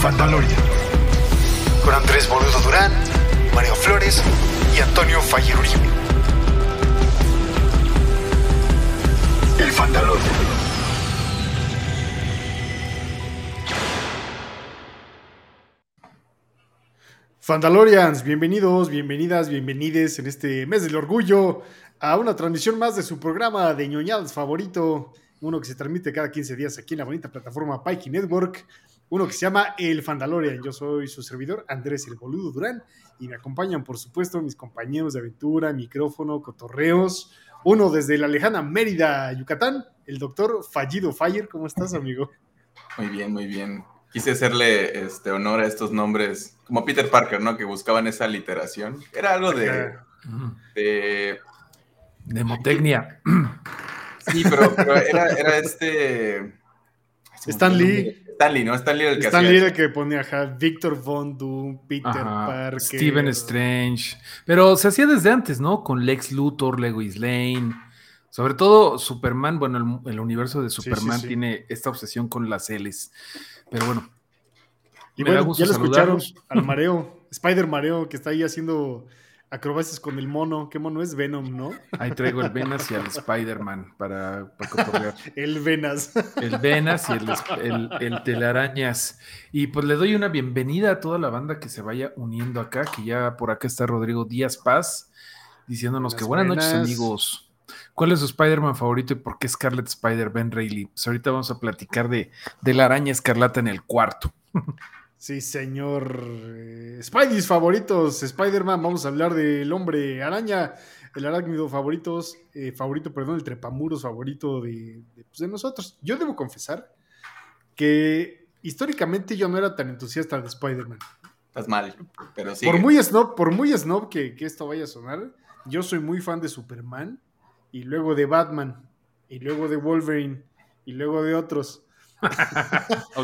Fandalorian. Con Andrés Boludo Durán, Mario Flores y Antonio Fayer Uribe. El Fandalorian. Fandalorians, bienvenidos, bienvenidas, bienvenides en este mes del orgullo a una transmisión más de su programa de ñoñadas favorito, uno que se transmite cada 15 días aquí en la bonita plataforma Pikey Network, uno que se llama El Fandalorian. Yo soy su servidor, Andrés el Boludo Durán, y me acompañan, por supuesto, mis compañeros de aventura, micrófono, cotorreos. Uno desde la lejana Mérida, Yucatán, el doctor Fallido Fire. ¿Cómo estás, amigo? Muy bien, muy bien quise hacerle este, honor a estos nombres, como Peter Parker, ¿no? Que buscaban esa literación. Era algo de... de Demotecnia. Sí, pero, era, era, este... Stan Lee. Stan Lee, ¿no? Stan Lee el que Stan Lee el que ponía ajá, Von Doom, Peter Parker. Steven Strange. Pero se hacía desde antes, ¿no? Con Lex Luthor, Lewis Lane. Sobre todo Superman, bueno, el, universo de Superman tiene esta obsesión con las L's. Pero bueno. Y bueno, ya lo escucharon al mareo, Spider Mareo, que está ahí haciendo acrobacias con el mono. ¿Qué mono es? Venom, ¿no? Ahí traigo el Venas y al Spider-Man para, para El Venas. El Venas y el, el, Telarañas. Y pues le doy una bienvenida a toda la banda que se vaya uniendo acá, que ya por acá está Rodrigo Díaz Paz, diciéndonos que buenas noches, amigos. ¿Cuál es su Spider-Man favorito y por qué Scarlet Spider Ben Reilly? Pues ahorita vamos a platicar de, de la araña escarlata en el cuarto. Sí, señor. Eh, Spidey's favoritos, Spider-Man. Vamos a hablar del hombre araña, el arácnido favoritos, eh, favorito, perdón, el trepamuros favorito de, pues, de, nosotros. Yo debo confesar que históricamente yo no era tan entusiasta de Spider-Man. Estás mal, pero sí. Por muy snob, por muy snob que, que esto vaya a sonar, yo soy muy fan de Superman y luego de Batman, y luego de Wolverine, y luego de otros.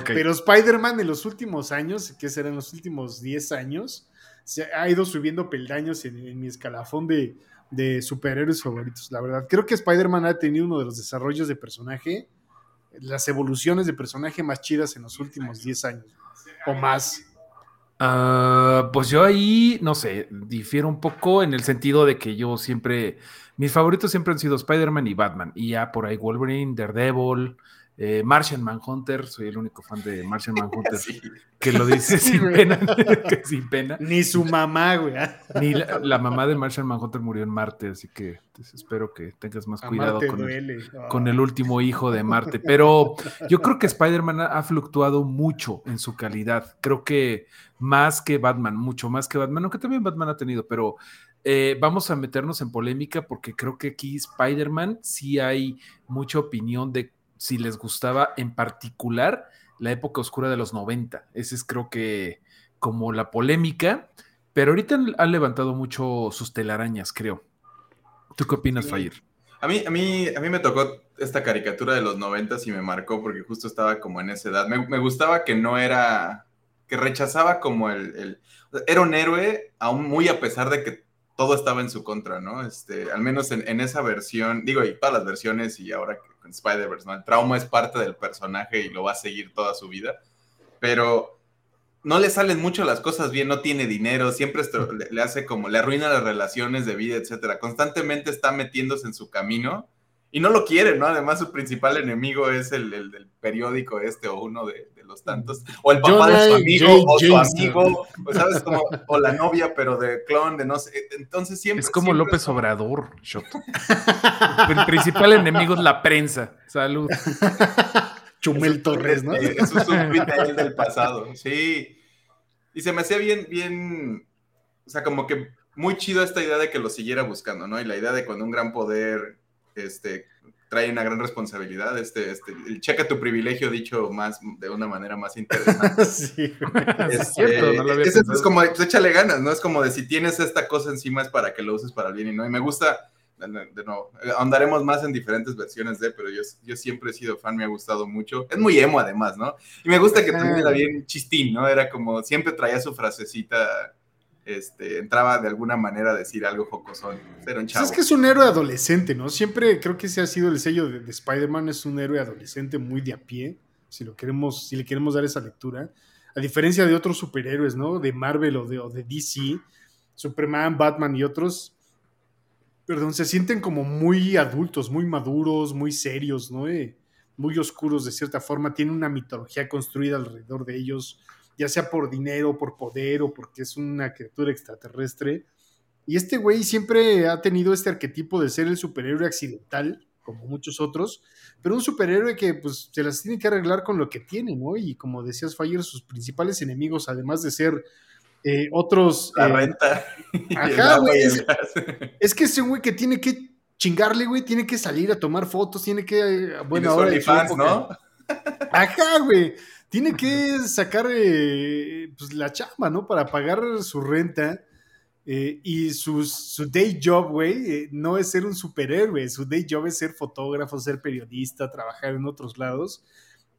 Pero Spider-Man en los últimos años, que serán los últimos 10 años, se ha ido subiendo peldaños en, mi escalafón de, de, superhéroes favoritos, la verdad. Creo que Spider-Man ha tenido uno de los desarrollos de personaje, las evoluciones de personaje más chidas en los últimos 10 años, o más. Ah, pues yo ahí, no sé, difiero un poco en el sentido de que yo siempre mis favoritos siempre han sido Spider-Man y Batman. Y ya por ahí Wolverine, Daredevil, eh, Martian Manhunter. Soy el único fan de Martian Manhunter que lo dice sin, pena, sin pena. Ni su mamá, güey. Ni la, mamá de Martian Manhunter murió en Marte, así que pues, espero que tengas más cuidado con el, con el, último hijo de Marte. Pero yo creo que Spider-Man ha fluctuado mucho en su calidad. Creo que más que Batman, mucho más que Batman, aunque también Batman ha tenido, pero eh, vamos a meternos en polémica porque creo que aquí Spider-Man sí hay mucha opinión de si les gustaba en particular la época oscura de los 90. Ese es creo que como la polémica, pero ahorita han, levantado mucho sus telarañas, creo. ¿Tú qué opinas, Fire? A mí, a, mí, a mí me tocó esta caricatura de los 90 y me marcó porque justo estaba como en esa edad. Me, gustaba que no era, que rechazaba como el, el, Era un héroe, aún muy a pesar de que todo estaba en su contra, ¿no? Este, al menos en, esa versión, digo, y todas las versiones y ahora con Spider-Verse, ¿no? El trauma es parte del personaje y lo va a seguir toda su vida, pero no le salen mucho las cosas bien, no tiene dinero, siempre le, hace como, le arruina las relaciones de vida, etcétera. Constantemente está metiéndose en su camino y no lo quiere, ¿no? Además, su principal enemigo es el, del periódico este o uno de, los tantos, o el papá de su amigo, o su amigo, o sabes, como, o la novia, pero de clon, de no sé. Entonces siempre. Es como López Obrador, el principal enemigo es la prensa. Salud. Chumel Torres, ¿no? Es un del pasado, sí. Y se me hacía bien, bien, o sea, como que muy chido esta idea de que lo siguiera buscando, ¿no? Y la idea de cuando un gran poder este, trae una gran responsabilidad. Este, este, checa tu privilegio dicho más de una manera más interesante. sí, es cierto, no lo había es, es, como, pues échale ganas, ¿no? Es como de si tienes esta cosa encima es para que lo uses para el bien y no. Y me gusta, de nuevo, ahondaremos más en diferentes versiones de, pero yo, yo siempre he sido fan, me ha gustado mucho. Es muy emo además, ¿no? Y me gusta que también era bien chistín, ¿no? Era como, siempre traía su frasecita este, entraba de alguna manera a decir algo jocosón. Era un chavo. Es que es un héroe adolescente, ¿no? Siempre creo que ese ha sido el sello de, Spider-Man, es un héroe adolescente muy de a pie, si lo queremos, si le queremos dar esa lectura. a diferencia de otros superhéroes, ¿no? De Marvel o de, o de DC, Superman, Batman y otros, perdón, se sienten como muy adultos, muy maduros, muy serios, ¿no? Eh, muy oscuros de cierta forma, tienen una mitología construida alrededor de ellos, ya sea por dinero, por poder o porque es una criatura extraterrestre. Y este güey siempre ha tenido este arquetipo de ser el superhéroe accidental, como muchos otros, pero un superhéroe que pues se las tiene que arreglar con lo que tiene, ¿no? Y como decías, Fire, sus principales enemigos, además de ser eh, otros... La eh, renta. Ajá, güey. Es, es, que ese güey que tiene que chingarle, güey, tiene que salir a tomar fotos, tiene que... Bueno, ahora... fans, ¿no? Ajá, güey. Tiene que sacar pues, la chamba, ¿no? Para pagar su renta eh, y su, day job, güey, eh, no es ser un superhéroe, su day job es ser fotógrafo, ser periodista, trabajar en otros lados.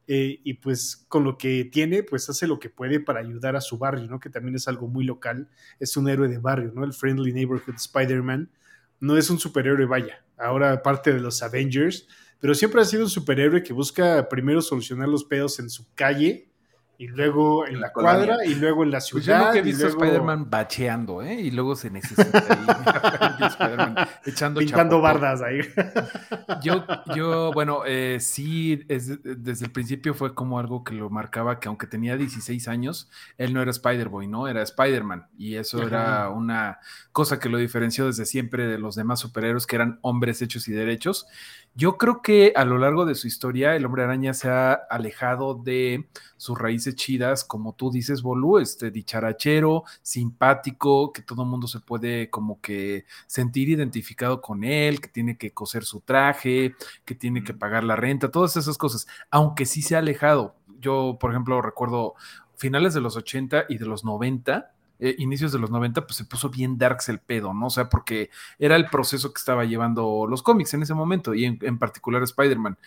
Eh, y pues con lo que tiene, pues hace lo que puede para ayudar a su barrio, ¿no? Que también es algo muy local, es un héroe de barrio, ¿no? El Friendly Neighborhood Spider-Man no es un superhéroe, vaya, ahora parte de los Avengers, pero siempre ha sido un superhéroe que busca primero solucionar los pedos en su calle y luego en la, cuadra, y luego en la ciudad. Pues yo nunca he visto a Spider-Man bacheando, ¿eh? Y luego se necesita ahí, echando Pintando bardas ahí. yo, yo, bueno, eh, sí, desde el principio fue como algo que lo marcaba, que aunque tenía 16 años, él no era Spider-Boy, ¿no? Era Spider-Man. Y eso era una cosa que lo diferenció desde siempre de los demás superhéroes, que eran hombres hechos y derechos. Yo creo que a lo largo de su historia el hombre araña se ha alejado de sus raíces chidas, como tú dices, Bolú, este dicharachero, simpático, que todo el mundo se puede como que sentir identificado con él, que tiene que coser su traje, que tiene que pagar la renta, todas esas cosas, aunque sí se ha alejado. Yo, por ejemplo, recuerdo finales de los 80 y de los 90, eh, inicios de los 90, pues se puso bien darks el pedo, ¿no? O sea, porque era el proceso que estaba llevando los cómics en ese momento y en, particular Spider-Man.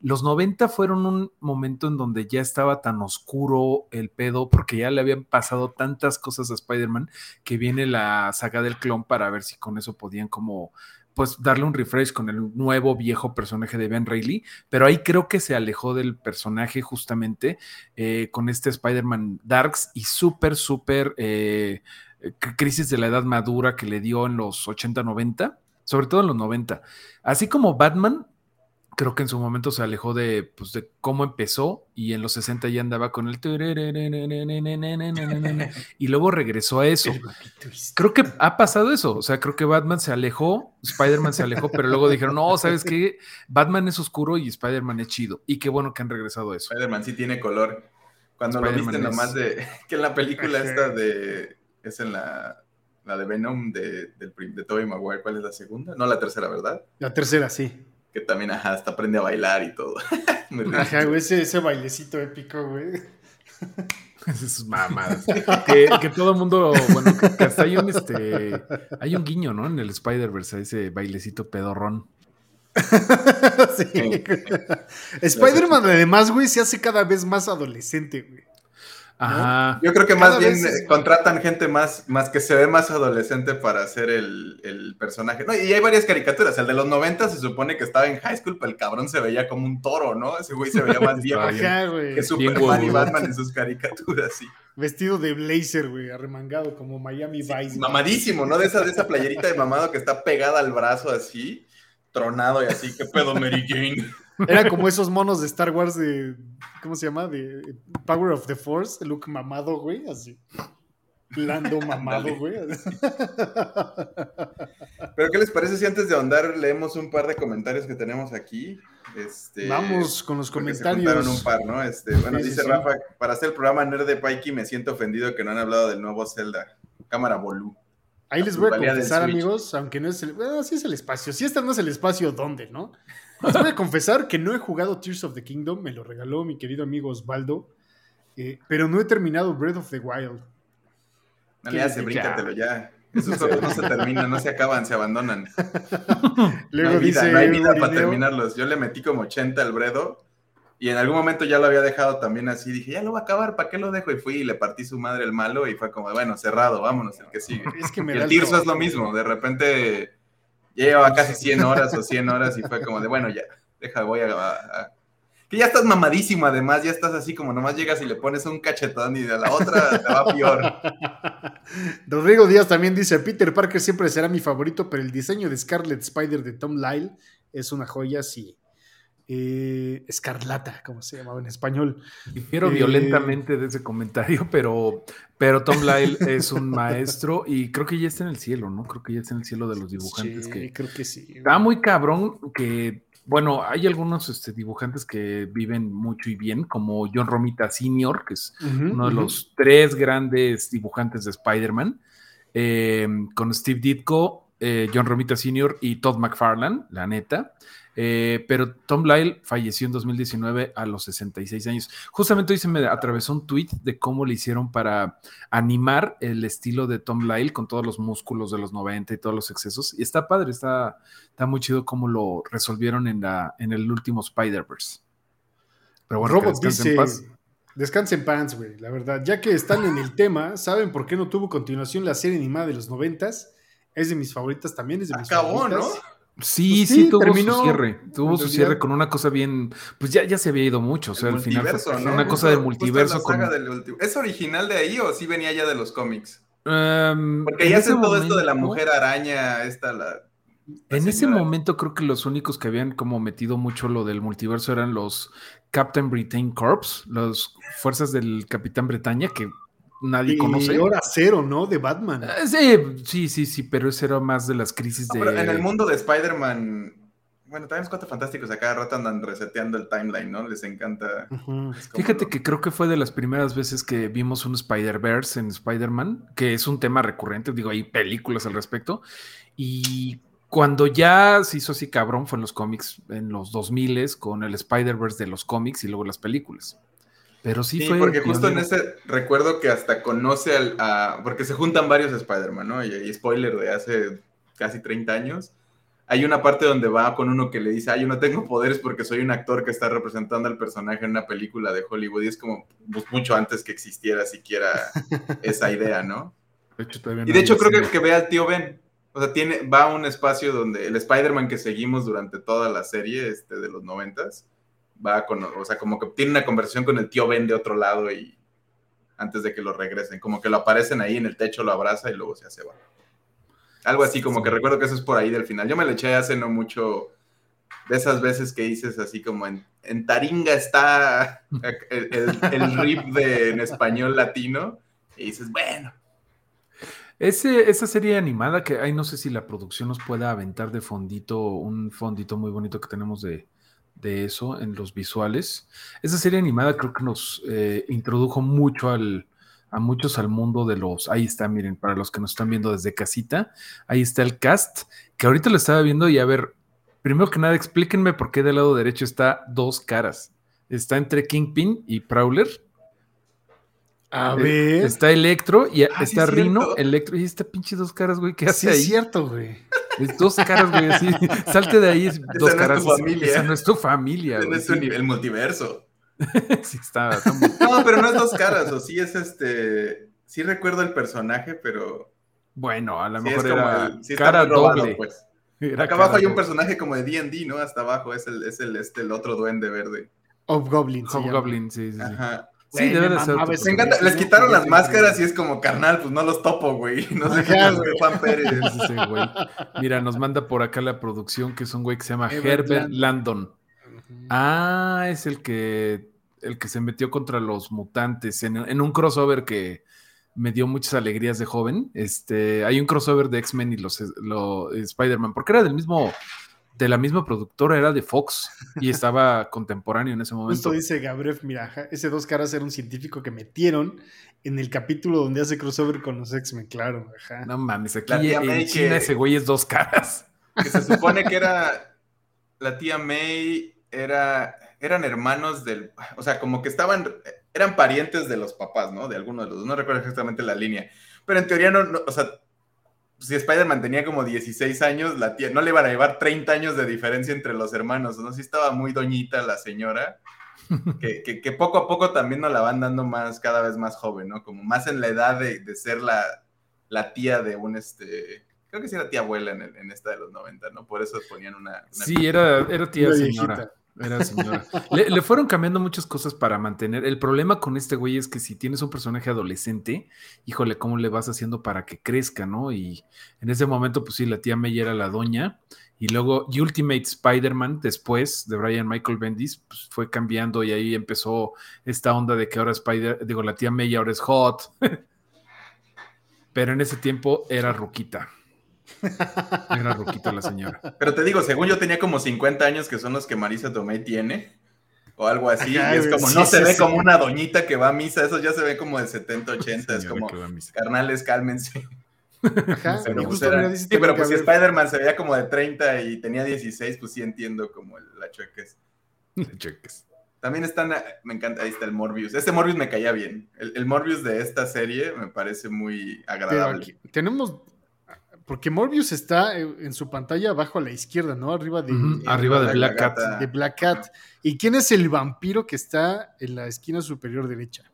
Los 90 fueron un momento en donde ya estaba tan oscuro el pedo porque ya le habían pasado tantas cosas a Spider-Man que viene la saga del clon para ver si con eso podían como pues darle un refresh con el nuevo viejo personaje de Ben Reilly, pero ahí creo que se alejó del personaje justamente eh, con este Spider-Man Darks y súper, súper eh, crisis de la edad madura que le dio en los 80, 90, sobre todo en los 90. Así como Batman, creo que en su momento se alejó de, pues, de cómo empezó y en los 60 ya andaba con el... Y luego regresó a eso. Creo que ha pasado eso. O sea, creo que Batman se alejó, Spider-Man se alejó, pero luego dijeron, no, ¿sabes qué? Batman es oscuro y Spider-Man es chido. Y qué bueno que han regresado a eso. Spider-Man sí tiene color. Cuando lo viste nomás de... Que en la película esta de... Es en la... La de Venom de, de, de Tobey Maguire, ¿cuál es la segunda? No, la tercera, ¿verdad? La tercera, sí que también, ajá, hasta aprende a bailar y todo. ajá, güey, ese, bailecito épico, güey. Esas mamadas. que, que, todo el mundo, bueno, que, hasta hay un, este, hay un guiño, ¿no? En el Spider-Verse, ese bailecito pedorrón. sí. Spider-Man, además, güey, se hace cada vez más adolescente, güey. Ajá. Yo creo que más bien contratan gente más, más que se ve más adolescente para hacer el, personaje. No, y hay varias caricaturas. El de los 90 se supone que estaba en high school, pero el cabrón se veía como un toro, ¿no? Ese güey se veía más viejo que, Superman y Batman en sus caricaturas, sí. Vestido de blazer, güey, arremangado como Miami Vice. mamadísimo, ¿no? De esa, de esa playerita de mamado que está pegada al brazo así, tronado y así. ¿Qué pedo, Mary Jane? Era como esos monos de Star Wars de. ¿Cómo se llama? De Power of the Force, Luke mamado, güey, así. Lando mamado, güey. Pero, ¿qué les parece si antes de ahondar leemos un par de comentarios que tenemos aquí? Este, Vamos con los comentarios. Se un par, ¿no? Este, bueno, dice Rafa, para hacer el programa Nerd de Pikey me siento ofendido que no han hablado del nuevo Zelda. Cámara Bolú. Ahí les voy a confesar, amigos, aunque no es el. Bueno, sí es el espacio. Si este no es el espacio, ¿dónde, no? Les voy a confesar que no he jugado Tears of the Kingdom, me lo regaló mi querido amigo Osvaldo, eh, pero no he terminado Breath of the Wild. No le hace, bríncatelo ya. Esos juegos no se terminan, no se acaban, se abandonan. Luego no hay vida, no hay vida para terminarlos. Yo le metí como 80 al Bredo y en algún momento ya lo había dejado también así. Dije, ya lo va a acabar, ¿para qué lo dejo? Y fui y le partí su madre el malo y fue como, bueno, cerrado, vámonos, el que sigue. Es que me y el Tirso es lo mismo, de repente lleva casi 100 horas o 100 horas y fue como de, bueno, ya, deja, voy a, que ya estás mamadísimo, además, ya estás así como nomás llegas y le pones un cachetón y de la otra te va peor. Rodrigo Díaz también dice: Peter Parker siempre será mi favorito, pero el diseño de Scarlet Spider de Tom Lyle es una joya, sí. Eh, escarlata, como se llamaba en español. Difiero violentamente de ese comentario, pero, pero Tom Lyle es un maestro y creo que ya está en el cielo, ¿no? Creo que ya está en el cielo de los dibujantes. Sí, que creo que sí. Está muy cabrón que, bueno, hay algunos este, dibujantes que viven mucho y bien, como John Romita Sr., que es uno de los tres grandes dibujantes de Spider-Man, eh, con Steve Ditko, eh, John Romita Sr. y Todd McFarlane, la neta. Eh, pero Tom Lyle falleció en 2019 a los 66 años. Justamente hoy se me atravesó un tweet de cómo le hicieron para animar el estilo de Tom Lyle con todos los músculos de los 90 y todos los excesos. Y está padre, está, está muy chido cómo lo resolvieron en, la, en el último Spider-Verse. Pero bueno, Robot dice, en paz. Descansen pants, güey, la verdad. Ya que están en el tema, ¿saben por qué no tuvo continuación la serie animada de los 90 Es de mis favoritas también, es de mis Acabó, ¿no? Sí, pues sí, tuvo su cierre. Tuvo su cierre con una cosa bien. Pues ya, ya se había ido mucho. O sea, al final. Una cosa de multiverso. Con... ¿Es original de ahí o sí venía ya de los cómics? Em, Porque ya hacen todo esto de la mujer araña, esta la. en ese momento creo que los únicos que habían como metido mucho lo del multiverso eran los Captain Britain Corps, las fuerzas del Capitán Bretaña, que nadie y conoce. Hora cero, ¿no? De Batman. Eh, sí, sí, sí, sí, pero ese era más de las crisis de. en el mundo de Spider-Man. Bueno, también los cuatro fantásticos a cada rato andan reseteando el timeline, ¿no? Les encanta. Fíjate que creo que fue de las primeras veces que vimos un Spider-Verse en Spider-Man, que es un tema recurrente, digo, hay películas al respecto. Y cuando ya se hizo así cabrón fue en los cómics, en los 2000 con el Spider-Verse de los cómics y luego las películas. Pero sí, fue. Porque justo en ese recuerdo que hasta conoce al. A, porque se juntan varios Spider-Man, ¿no? Y, spoiler de hace casi 30 años. Hay una parte donde va con uno que le dice, ah, yo no tengo poderes porque soy un actor que está representando al personaje en una película de Hollywood. Y es como pues, mucho antes que existiera siquiera esa idea, ¿no? y de hecho creo que, que ve al tío Ben. O sea, tiene, va a un espacio donde el Spider-Man que seguimos durante toda la serie este, de los noventas va con, o sea, como que tiene una conversación con el tío Ben de otro lado y antes de que lo regresen, como que lo aparecen ahí en el techo, lo abraza y luego se hace va. Algo así, como que recuerdo que eso es por ahí del final. Yo me le eché hace no mucho de esas veces que dices así como en, en Taringa está el, el, rip de, en español latino y dices, bueno. Ese, esa serie animada que hay, no sé si la producción nos pueda aventar de fondito, un fondito muy bonito que tenemos de, de eso en los visuales. Esa serie animada creo que nos eh, introdujo mucho al, a muchos al mundo de los. Ahí está, miren, para los que nos están viendo desde casita, ahí está el cast, que ahorita lo estaba viendo y a ver, primero que nada, explíquenme por qué del lado derecho está dos caras. Está entre Kingpin y Prowler. A eh, ver. Está Electro y ah, está Rino, Electro. Y está pinche dos caras, güey. ¿Qué hace ahí? Es cierto, güey. Dos caras, güey, así. Salte de ahí. dos caras. No es tu familia. Esa no es tu familia. No es tu el multiverso. sí, está, No, pero no es dos caras. O sí es este. Sí recuerdo el personaje, pero. Bueno, a lo mejor era cara doble. Pues. Acá abajo hay un personaje como de D&D, ¿no? Hasta abajo es el, es el, este, el otro duende verde. Hobgoblin. Hobgoblin, sí, sí. Ajá. Sí, debe de ser. Me encanta. Les quitaron las máscaras y es como, carnal, pues no los topo, güey. No sé qué es Juan Pérez. güey. Mira, nos manda por acá la producción que es un güey que se llama Herbert, Landon. Ah, es el que el que se metió contra los mutantes en, en, un crossover que me dio muchas alegrías de joven. Este, hay un crossover de X-Men y los, los Spider-Man, porque era del mismo de la misma productora, era de Fox y estaba contemporáneo en ese momento. Esto dice Gabriel Miraja, ese dos caras era un científico que metieron en el capítulo donde hace crossover con los X-Men, claro. No mames, aquí en China ese güey es dos caras. Que se supone que era la tía May, era, eran hermanos del, o sea, como que estaban, eran parientes de los papás, ¿no? De alguno de los dos, no recuerdo exactamente la línea, pero en teoría no o sea, si Spider-Man tenía como 16 años, la tía, no le iban a llevar 30 años de diferencia entre los hermanos, ¿no? Sí estaba muy doñita la señora, que, poco a poco también nos la van dando más, cada vez más joven, ¿no? Como más en la edad de, ser la, la, tía de un, este, creo que sí era tía abuela en, esta de los 90, ¿no? Por eso ponían una... sí, era, era tía señora. Era señora. le, fueron cambiando muchas cosas para mantener. El problema con este güey es que si tienes un personaje adolescente, híjole, ¿cómo le vas haciendo para que crezca, no? Y en ese momento, pues sí, la tía May era la doña. Y luego Ultimate Spider-Man, después de Brian Michael Bendis, pues fue cambiando y ahí empezó esta onda de que ahora Spider, digo, la tía May ahora es hot. Pero en ese tiempo era Ruquita. Era Ruquita la señora. Pero te digo, según yo tenía como 50 años, que son los que Marisa Tomei tiene, o algo así, y es como, no se ve como una doñita que va a misa, eso ya se ve como de 70, 80, es como, carnales, cálmense. Ajá, pero, pues, sí, pero pues si Spider-Man se veía como de 30 y tenía 16, pues sí entiendo como la cheques. La cheques. También están, me encanta, ahí está el Morbius. Este Morbius me caía bien. El, Morbius de esta serie me parece muy agradable. tenemos, porque Morbius está en su pantalla abajo a la izquierda, ¿no? Arriba de, arriba de Black Cat. De Black Cat. ¿Y quién es el vampiro que está en la esquina superior derecha?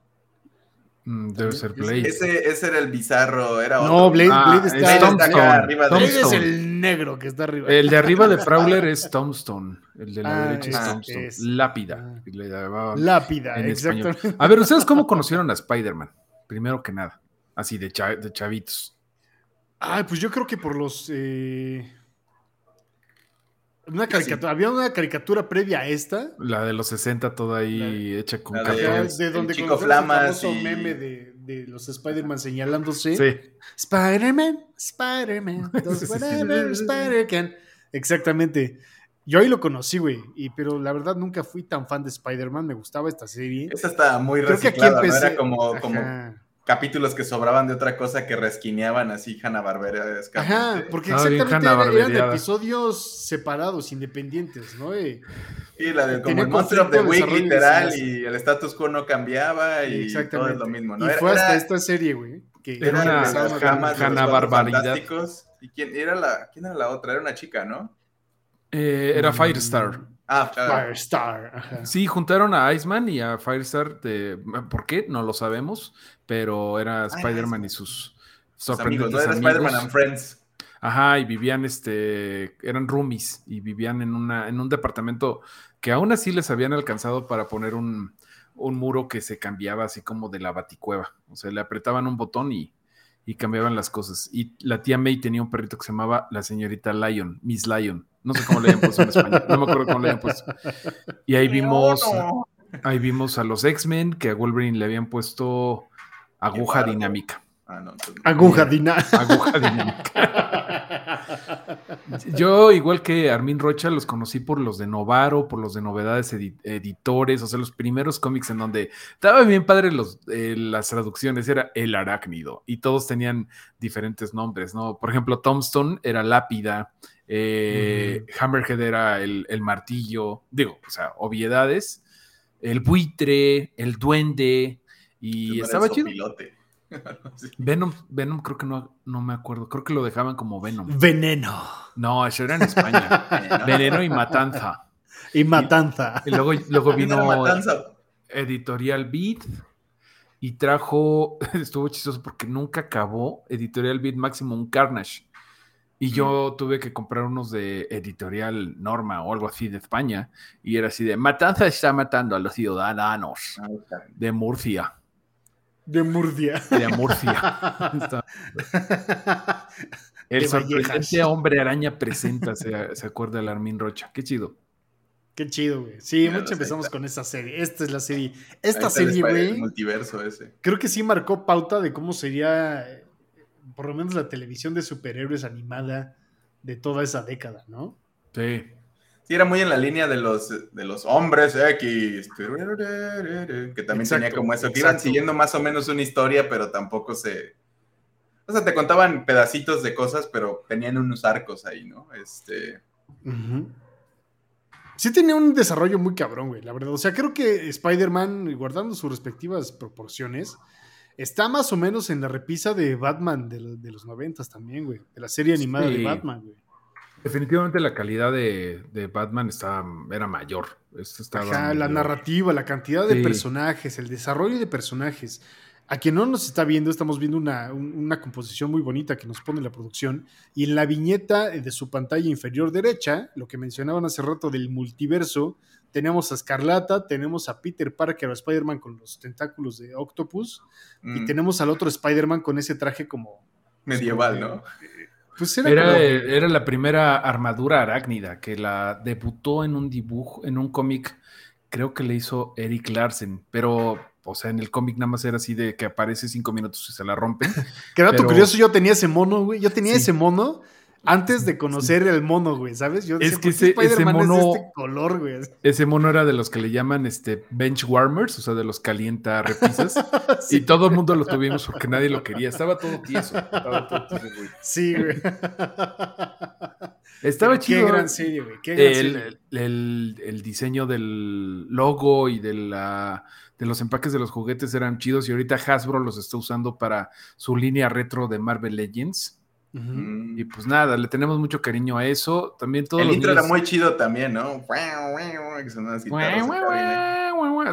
Mm, debe ser Blade. Ese, ese, era el bizarro, era otro. No, Blade, ah, está, acá arriba. De... Blade es el negro que está arriba. El de arriba de Prowler es Tombstone. El de la ah, derecha es Tombstone. Lápida. Ah. Lápida, exacto. A ver, ¿ustedes cómo conocieron a Spider-Man? Primero que nada. Así, de, de chavitos. Ay, pues yo creo que por los... Eh una caricatura, había una caricatura previa a esta. La de los 60, toda ahí hecha con cartón. De, donde el Chico Flamas el y... meme de, de los Spider-Man señalándose. Sí. Spider-Man, Spider-Man, Spider-Man. Exactamente. Yo ahí lo conocí, güey, y, pero la verdad nunca fui tan fan de Spider-Man, me gustaba esta serie. Esta está muy reciclada, ¿no? Era como, como capítulos que sobraban de otra cosa que resquineaban así Hanna Barbera. Ajá, porque exactamente eran, episodios separados, independientes, ¿no? Y, la de como el Monster of the Week, literal, y el status quo no cambiaba y todo es lo mismo, ¿no? Y fue hasta esta serie, güey. Que era una Hanna Barbaridad. ¿Y quién era, la, quién era la otra? Era una chica, ¿no? Eh, era mm. Firestar. Ah, Firestar. Sí, juntaron a Iceman y a Firestar. De, ¿Por qué? No lo sabemos pero era ah, Spider-Man y sus sorprendentes amigos. ¿no? Spider-Man and Friends. Ajá, y vivían, este, eran roomies y vivían en, una, en un departamento que aún así les habían alcanzado para poner un, un muro que se cambiaba así como de la baticueva. O sea, le apretaban un botón y, y cambiaban las cosas. Y la tía May tenía un perrito que se llamaba la señorita Lion, Miss Lion. No sé cómo le habían puesto en español, no me acuerdo cómo le habían puesto. Y ahí vimos, ahí vimos a los X-Men que a Wolverine le habían puesto Aguja dinámica. Ah, aguja, dinámica. Aguja dinámica. Yo, igual que Armin Rocha, los conocí por los de Novaro, por los de Novedades Editores, o sea, los primeros cómics en donde estaba bien padre los, eh, las traducciones, era El Arácnido, y todos tenían diferentes nombres, ¿no? Por ejemplo, Tombstone era Lápida, eh, Hammerhead era el, el martillo, digo, o sea, obviedades, el buitre, el duende, y estaba chido. Venom, Venom creo que no, no me acuerdo. Creo que lo dejaban como Venom. Veneno. No, eso era en España. Veneno y Matanza. Y Matanza. Y, luego, luego vino Editorial Beat y trajo, estuvo chistoso porque nunca acabó Editorial Beat Maximum Carnage. Y yo tuve que comprar unos de editorial Norma o algo así de España. Y era así de, Matanza está matando a los ciudadanos de Murcia. De Murcia. De Murcia. El sorprendente hombre araña presenta, se, se acuerda el Armin Rocha. Qué chido. Qué chido, güey. Sí, mucho empezamos con esta serie. Esta es la serie. Esta serie, güey. multiverso ese. Creo que sí marcó pauta de cómo sería, por lo menos, la televisión de superhéroes animada de toda esa década, ¿no? Sí. Sí, era muy en la línea de los, de los hombres X, que también tenía como eso, que iban siguiendo más o menos una historia, pero tampoco se... O sea, te contaban pedacitos de cosas, pero tenían unos arcos ahí, ¿no? Este... Sí tenía un desarrollo muy cabrón, güey, la verdad. O sea, creo que Spider-Man, guardando sus respectivas proporciones, está más o menos en la repisa de Batman de, los noventas también, güey. De la serie animada de Batman, güey. Definitivamente la calidad de, Batman estaba, era mayor. Ajá, la narrativa, la cantidad de personajes, el desarrollo de personajes. A quien no nos está viendo, estamos viendo una, una, composición muy bonita que nos pone la producción. Y en la viñeta de su pantalla inferior derecha, lo que mencionaban hace rato del multiverso, tenemos a Escarlata, tenemos a Peter Parker o Spider-Man con los tentáculos de Octopus, y mm. tenemos al otro Spider-Man con ese traje como... Medieval, ¿no? Pues era, era, la primera armadura arácnida que la debutó en un dibujo, en un cómic, creo que le hizo Eric Larsen, pero, o sea, en el cómic nada más era así de que aparece cinco minutos y se la rompe. Qué dato curioso, yo tenía ese mono, güey, yo tenía ese mono antes de conocer el mono, güey, ¿sabes? Yo decía, es que ese, mono, es este color, güey? Ese mono era de los que le llaman este bench warmers, o sea, de los calienta repisas. Y todo el mundo lo tuvimos porque nadie lo quería. Estaba todo tieso. Estaba todo tieso, güey. Sí, güey. Estaba chido. Qué gran serie, güey. Qué gran el, serie. El, el, diseño del logo y de la de los empaques de los juguetes eran chidos y ahorita Hasbro los está usando para su línea retro de Marvel Legends. Y pues nada, le tenemos mucho cariño a eso. También todo El intro era muy chido también, ¿no?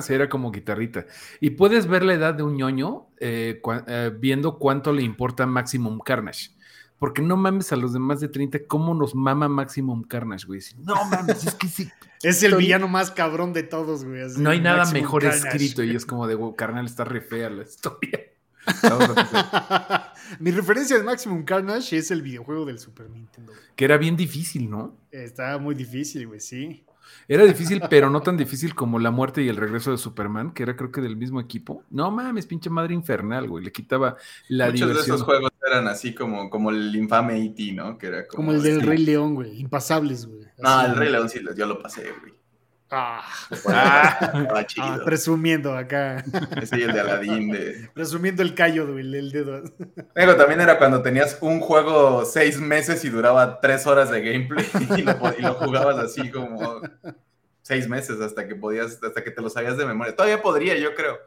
Sí, era como guitarrita. Y puedes ver la edad de un ñoño eh, eh, viendo cuánto le importa Maximum Carnage. Porque no mames a los demás de 30, ¿cómo nos mama Maximum Carnage, güey? No mames, es que sí. Es el villano más cabrón de todos, güey. no hay nada mejor escrito y es como de, carnal, está re fea la historia. Mi referencia de Maximum Carnage es el videojuego del Super Nintendo. Que era bien difícil, ¿no? Estaba muy difícil, güey, sí. Era difícil, pero no tan difícil como la muerte y el regreso de Superman, que era creo que del mismo equipo. No mames, pinche madre infernal, güey. Le quitaba la Muchos de esos juegos eran así como, como el infame E.T., ¿no? Que era como, el del Rey León, güey. Impasables, güey. No, el Rey León sí, yo lo pasé, güey. Ah, ah, ah, presumiendo acá. El de Aladdin. De... Presumiendo el callo, del el dedo. Pero también era cuando tenías un juego seis meses y duraba tres horas de gameplay y lo, jugabas así como seis meses hasta que podías, hasta que te lo sabías de memoria. Todavía podría, yo creo.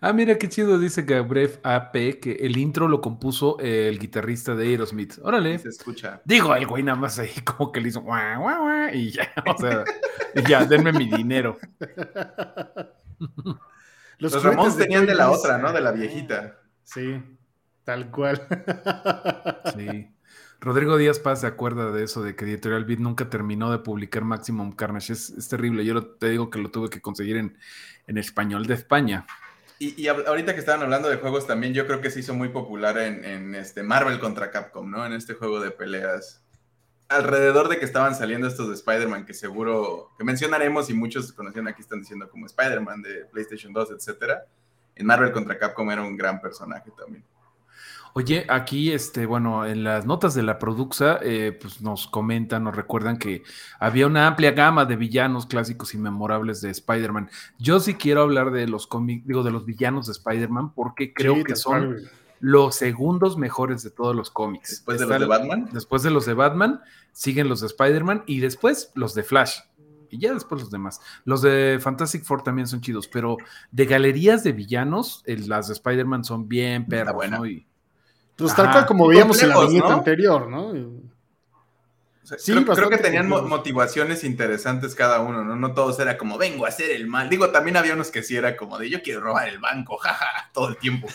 Ah, mira qué chido, dice Gabriel AP que el intro lo compuso el guitarrista de Aerosmith. Órale. Se escucha. Digo, el güey nada más ahí como que le hizo y ya, o sea, ya, denme mi dinero. Los, Los Ramones tenían de la otra, ¿no? De la viejita. Sí, tal cual. Sí. Rodrigo Díaz Paz se acuerda de eso, de que Editorial Beat nunca terminó de publicar Maximum Carnage. Es, terrible. Yo te digo que lo tuve que conseguir en, español de España. Y, ahorita que estaban hablando de juegos también, yo creo que se hizo muy popular en, este Marvel contra Capcom, ¿no? En este juego de peleas. Alrededor de que estaban saliendo estos de Spider-Man, que seguro que mencionaremos y muchos conocían aquí están diciendo como Spider-Man de PlayStation 2, etcétera. En Marvel contra Capcom era un gran personaje también. Oye, aquí, este, bueno, en las notas de la Produxa, eh, pues nos comentan, nos recuerdan que había una amplia gama de villanos clásicos y memorables de Spider-Man. Yo sí quiero hablar de los cómics, digo, de los villanos de Spider-Man, porque creo que son los segundos mejores de todos los cómics. Después de los de Batman. Después de los de Batman, siguen los de Spider-Man y después los de Flash y ya después los demás. Los de Fantastic Four también son chidos, pero de galerías de villanos, las de Spider-Man son bien perros, ¿no? Y, pues tal cual como veíamos en la viñeta anterior, ¿no? Sí, creo, que tenían motivaciones interesantes cada uno, ¿no? No todos era como, vengo a hacer el mal. Digo, también había unos que sí era como de, yo quiero robar el banco, jaja, todo el tiempo.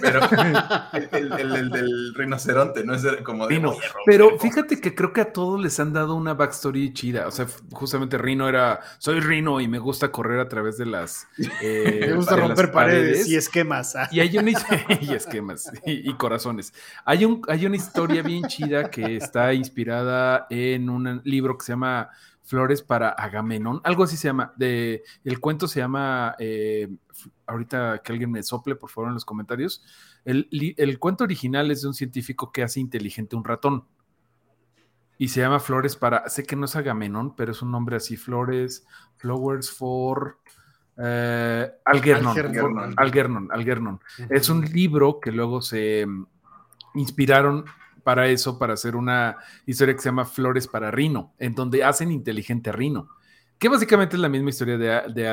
Pero el, del rinoceronte, ¿no? Es como de, Rino. Pero fíjate que creo que a todos les han dado una backstory chida. O sea, justamente Rino era, soy Rino y me gusta correr a través de las... Eh, me gusta romper paredes. y esquemas. Y hay una... y esquemas, y, corazones. Hay, un, hay una historia bien chida que está inspirada en un libro que se llama Flores para Agamenón, algo así se llama. De, el cuento se llama, eh, ahorita que alguien me sople, por favor, en los comentarios. El, el, cuento original es de un científico que hace inteligente un ratón. Y se llama Flores para, sé que no es Agamenón, pero es un nombre así, Flores, Flowers for... Eh, Algernon, Algernon, Algernon, Es un libro que luego se mm, inspiraron para eso, para hacer una historia que se llama Flores para Rino, en donde hacen inteligente Rino, que básicamente es la misma historia de, de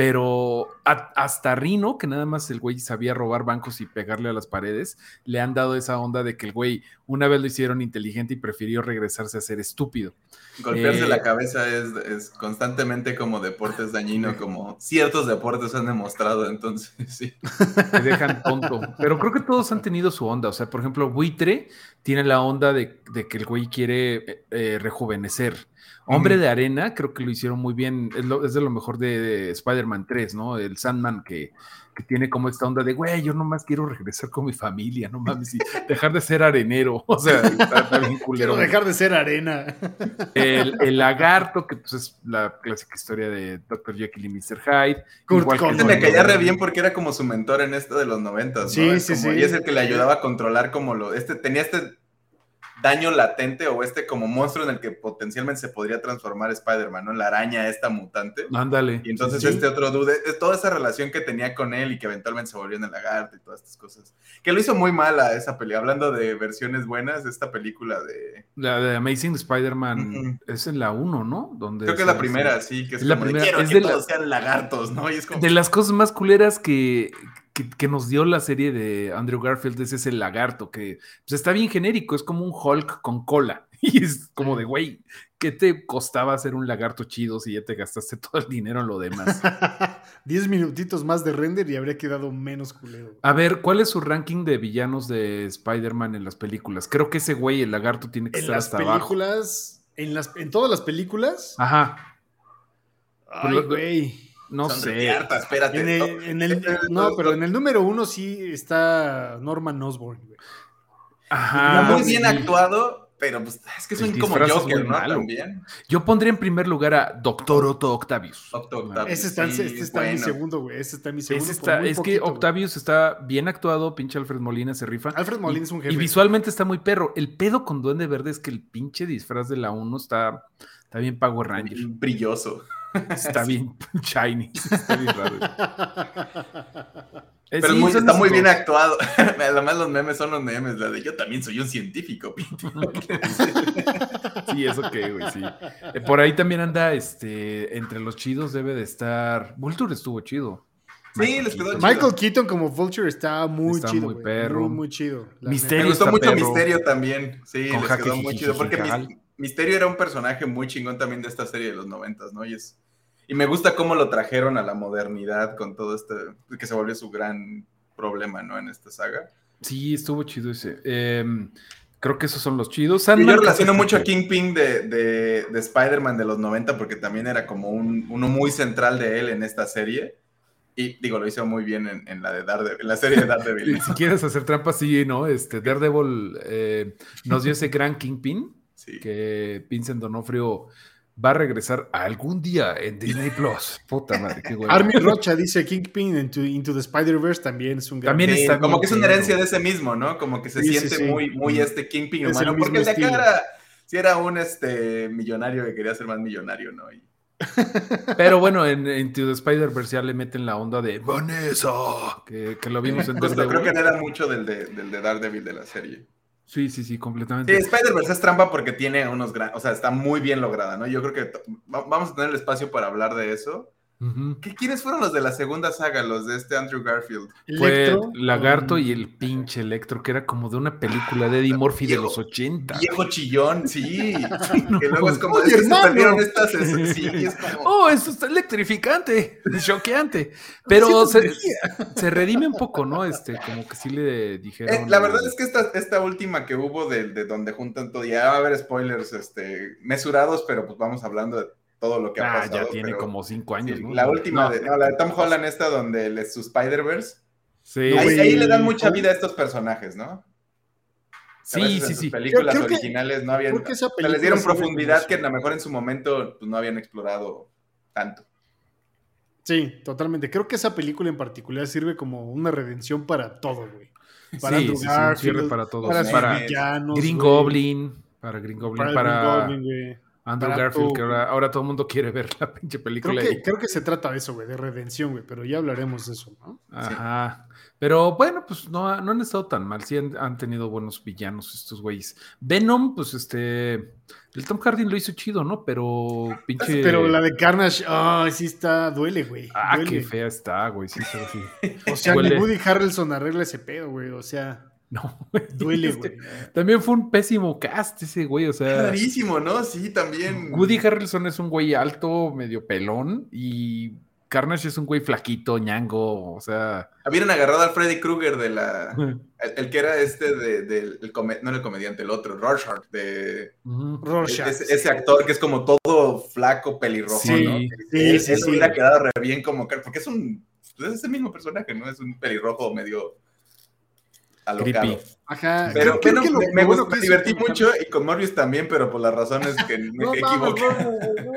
pero hasta Rino, que nada más el güey sabía robar bancos y pegarle a las paredes, le han dado esa onda de que el güey una vez lo hicieron inteligente y prefirió regresarse a ser estúpido. Golpearse la eh, cabeza es, constantemente como deporte es dañino, como ciertos deportes han demostrado, entonces sí. Te dejan tonto. Pero creo que todos han tenido su onda. O sea, por ejemplo, Buitre tiene la onda de, que el güey quiere eh, rejuvenecer. Hombre de Arena, creo que lo hicieron muy bien. Es, de lo mejor de, Spider-Man 3, ¿no? El Sandman que, tiene como esta onda de, güey, yo nomás quiero regresar con mi familia, no mames, y dejar de ser arenero. O sea, está, bien culero. Quiero dejar de ser arena. El, lagarto, que pues es la clásica historia de Dr. Jekyll y Mr. Hyde. Kurt este me caía re bien porque era como su mentor en esto de los noventas, ¿no? Sí, sí, sí. Y es el que le ayudaba a controlar como lo. Este, tenía este daño latente o este como monstruo en el que potencialmente se podría transformar Spider-Man, ¿no? La araña esta mutante. Ándale. Y entonces este otro dude, toda esa relación que tenía con él y que eventualmente se volvió en el lagarto y todas estas cosas. Que lo hizo muy mal a esa película. Hablando de versiones buenas, esta película de... La de Amazing Spider-Man es en la 1, ¿no? Donde Creo que es la primera, sí, que es, la primera. es que de todos sean lagartos, ¿no? Y es como... De las cosas más culeras que, que, nos dio la serie de Andrew Garfield es ese lagarto que pues, está bien genérico, es como un Hulk con cola. Y es como de, güey, ¿qué te costaba hacer un lagarto chido si ya te gastaste todo el dinero en lo demás? Diez minutitos más de render y habría quedado menos culero. A ver, ¿cuál es su ranking de villanos de Spider-Man en las películas? Creo que ese güey, el lagarto, tiene que estar hasta abajo. En, las, en todas las películas. Ajá. Ay, güey. No sé. espérate. no, pero en el número uno sí está Norman Osborn. Ajá. muy bien actuado, pero pues, es que es como Joker, ¿no? También. Yo pondría en primer lugar a Doctor Otto Octavius. Otto Octavius. Ese está, este está en mi segundo, güey. Ese está en mi segundo. es que Octavius está bien actuado, pinche Alfred Molina se rifa. Alfred Molina es un jefe. Y visualmente está muy perro. El pedo con Duende Verde es que el pinche disfraz de la 1 está, está bien Power Ranger. Brilloso. Está bien shiny. Está bien raro. Pero está muy bien actuado. Además, los memes son los memes. La de yo también soy un científico. sí, eso que, güey, sí. Eh, por ahí también anda, este, entre los chidos debe de estar. Vulture estuvo chido. Sí, les quedó chido. Michael Keaton como Vulture está muy chido. Muy perro. Muy, chido. Misterio. Me gustó mucho Misterio también. Sí, les quedó muy chido. Porque Misterio era un personaje muy chingón también de esta serie de los noventas, ¿no? Y es y me gusta cómo lo trajeron a la modernidad con todo este, que se volvió su gran problema, ¿no? En esta saga. Sí, estuvo chido ese. Em, creo que esos son los chidos. yo relaciono mucho a Kingpin de, de, de Spider-Man de los 90 porque también era como un, uno muy central de él en esta serie. Y digo, lo hizo muy bien en, la de Daredevil, en la serie de Daredevil. si quieres hacer trampa, sí, ¿no? Este, Daredevil eh, nos dio ese gran Kingpin que Vincent Donofrio va a regresar algún día en Disney Plus. Puta madre, qué. Armin Rocha dice Kingpin into, into the Spider-Verse también es un gran También está como que es una herencia de ese mismo, ¿no? Como que se siente muy, muy este Kingpin humano. Porque de acá era, sí era un este, millonario que quería ser más millonario, ¿no? Pero bueno, en Into the Spider-Verse ya le meten la onda de Vanessa, que, que lo vimos en Daredevil. Creo que era mucho del de, del de Daredevil de la serie. Sí, sí, sí, completamente. Spider-Verse es trampa porque tiene unos gran, o sea, está muy bien lograda, ¿no? Yo creo que vamos a tener el espacio para hablar de eso. ¿Qué, ¿Quiénes fueron los de la segunda saga, los de este Andrew Garfield? Fue Lagarto y el pinche Electro, que era como de una película de Eddie Murphy de los 80. Viejo chillón, sí. que luego es como, es que se perdieron estas... Sí, es como... Oh, eso está electrificante, choqueante. Pero se, se, redime un poco, ¿no? Este, como que sí le dijeron... Eh, la verdad es que esta, esta última que hubo de, de donde juntan todo, ya va a haber spoilers este, mesurados, pero pues vamos hablando de todo lo que ha ah, pasado. ya tiene como cinco años, ¿no? La última, De, la de Tom Holland esta donde es su Spider-Verse. Sí. Ahí, le dan mucha vida a estos personajes, ¿no? Sí, sí, sí. películas originales no habían. les dieron profundidad que a lo mejor en su momento pues, no habían explorado tanto. Sí, totalmente. Creo que esa película en particular sirve como una redención para todo, güey. Para sí, sí, sirve para todos. Para, Green Goblin, para Green Goblin, para, Green Goblin, Andrew Garfield, que ahora, todo el mundo quiere ver la pinche película. Creo que, creo que se trata de eso, güey, de redención, güey, pero ya hablaremos de eso, ¿no? Ajá. Pero bueno, pues no, no han estado tan mal. Sí han, tenido buenos villanos estos güeyes. Venom, pues este. El Tom Hardy lo hizo chido, ¿no? Pero pinche. Pero la de Carnage, ay, sí está, duele, güey. Ah, qué fea está, güey. Sí, sí. o sea, ni Woody Harrelson arregla ese pedo, güey. O sea. No, Duele, güey. También fue un pésimo cast ese güey, o sea. Clarísimo, ¿no? Sí, también. Woody Harrelson es un güey alto, medio pelón, y Carnage es un güey flaquito, ñango, o sea. Habían agarrado al Freddy Krueger de la. El, que era este de, de el no el comediante, el otro, Rorschach, de. Ese, actor que es como todo flaco, pelirrojo, ¿no? Sí, sí, sí. sí. hubiera quedado re bien como. Porque es un. Es ese mismo personaje, ¿no? Es un pelirrojo medio alocado. Ajá. Pero creo, que me, me, divertí mucho y con Morbius también, pero por las razones que me equivoqué.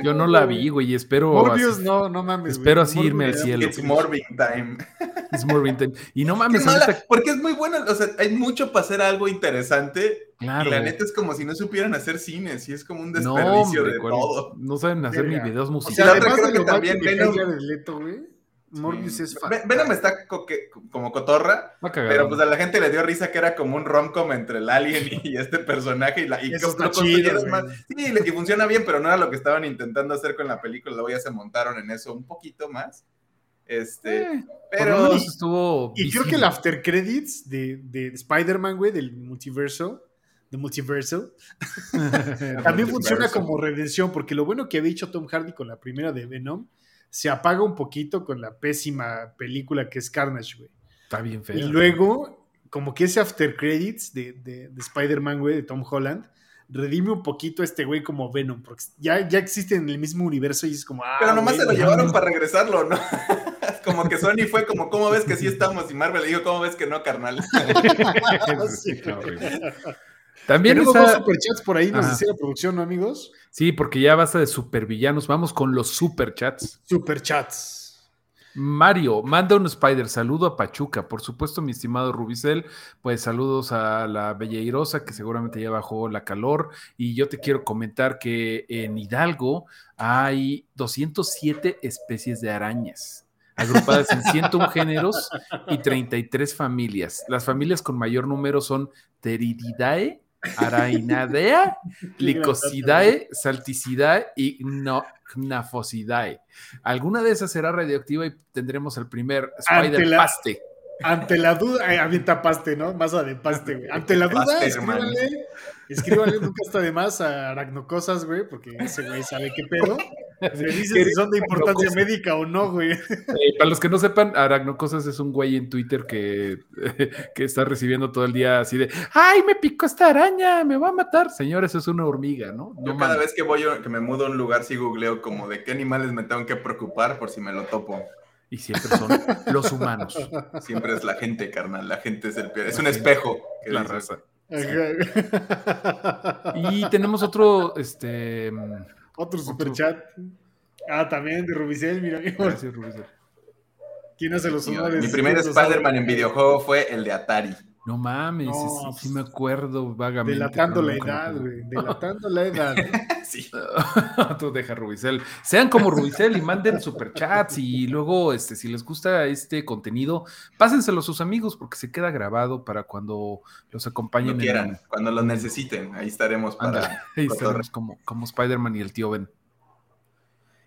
Yo no la vi, güey, y espero. Morbius, no, no mames. Espero así irme al cielo. It's Morbin time. It's Morbin time. Y no mames. porque es muy bueno, o sea, hay mucho para hacer algo interesante. Claro. Y la neta es como si no supieran hacer cines, y es como un desperdicio de todo. No saben hacer ni videos musicales. O sea, creo que también Morbius es Venom está como cotorra, pero pues a la gente le dio risa que era como un romcom entre el alien y este personaje y, la, y Eso está chido, más. Sí, y funciona bien, pero no era lo que estaban intentando hacer con la película, luego ya se montaron en eso un poquito más. Este, eh, pero estuvo y creo que el after credits de, de Spider-Man, güey, del multiverso, de multiverso, también funciona como redención, porque lo bueno que había dicho Tom Hardy con la primera de Venom se apaga un poquito con la pésima película que es Carnage, güey. Está bien feo. Y luego, como que ese after credits de, de, Spider-Man, güey, de Tom Holland, redime un poquito a este güey como Venom, porque ya, ya existe en el mismo universo y es como... Ah, Pero nomás se lo llevaron para regresarlo, ¿no? como que Sony fue como, ¿cómo ves que sí estamos? Y Marvel le dijo, ¿cómo ves que no, carnal? sí, también Tenemos dos superchats por ahí, nos decía la producción, ¿no, amigos? Sí, porque ya basta de supervillanos. Vamos con los superchats. Superchats. Mario, manda un Spider, saludo a Pachuca, por supuesto, mi estimado Rubicel, pues saludos a la Belleirosa, que seguramente ya bajó la calor, y yo te quiero comentar que en Hidalgo hay 207 especies de arañas, agrupadas en 101 géneros y 33 familias. Las familias con mayor número son Terididae, Arainadea, Licosidae, Salticidae y Gnafosidae. Alguna de esas será radioactiva y tendremos el primer Spider Paste. Ante la duda, eh, avienta paste, ¿no? Masa de paste, güey. Ante la duda, escríbanle, escríbanle nunca está de más a Aracnocosas, güey, porque ese güey sabe qué pedo. Se dice si son de importancia médica o no, güey. para los que no sepan, Aracnocosas es un güey en Twitter que, que está recibiendo todo el día así de ¡Ay, me picó esta araña! ¡Me va a matar! Señores, es una hormiga, ¿no? Yo cada vez que voy, que me mudo a un lugar, sí googleo como de qué animales me tengo que preocupar por si me lo topo. Y siempre son los humanos. Siempre es la gente, carnal. La gente es el peor. Es un espejo. la raza. Y tenemos otro, este. Otro superchat. Ah, también de Rubicel, mira. Gracias, Rubicel. ¿Quién hace los honores? Mi primer Spider-Man en videojuego fue el de Atari. No mames, sí, me acuerdo vagamente. Delatando la edad, güey. Delatando la edad. sí. Tú deja Rubicel. Sean como Rubicel y manden superchats y luego, este, si les gusta este contenido, pásenselo a sus amigos porque se queda grabado para cuando los acompañen. Cuando quieran, cuando los necesiten. Ahí estaremos para. ahí estaremos como, como Spider-Man y el tío Ben.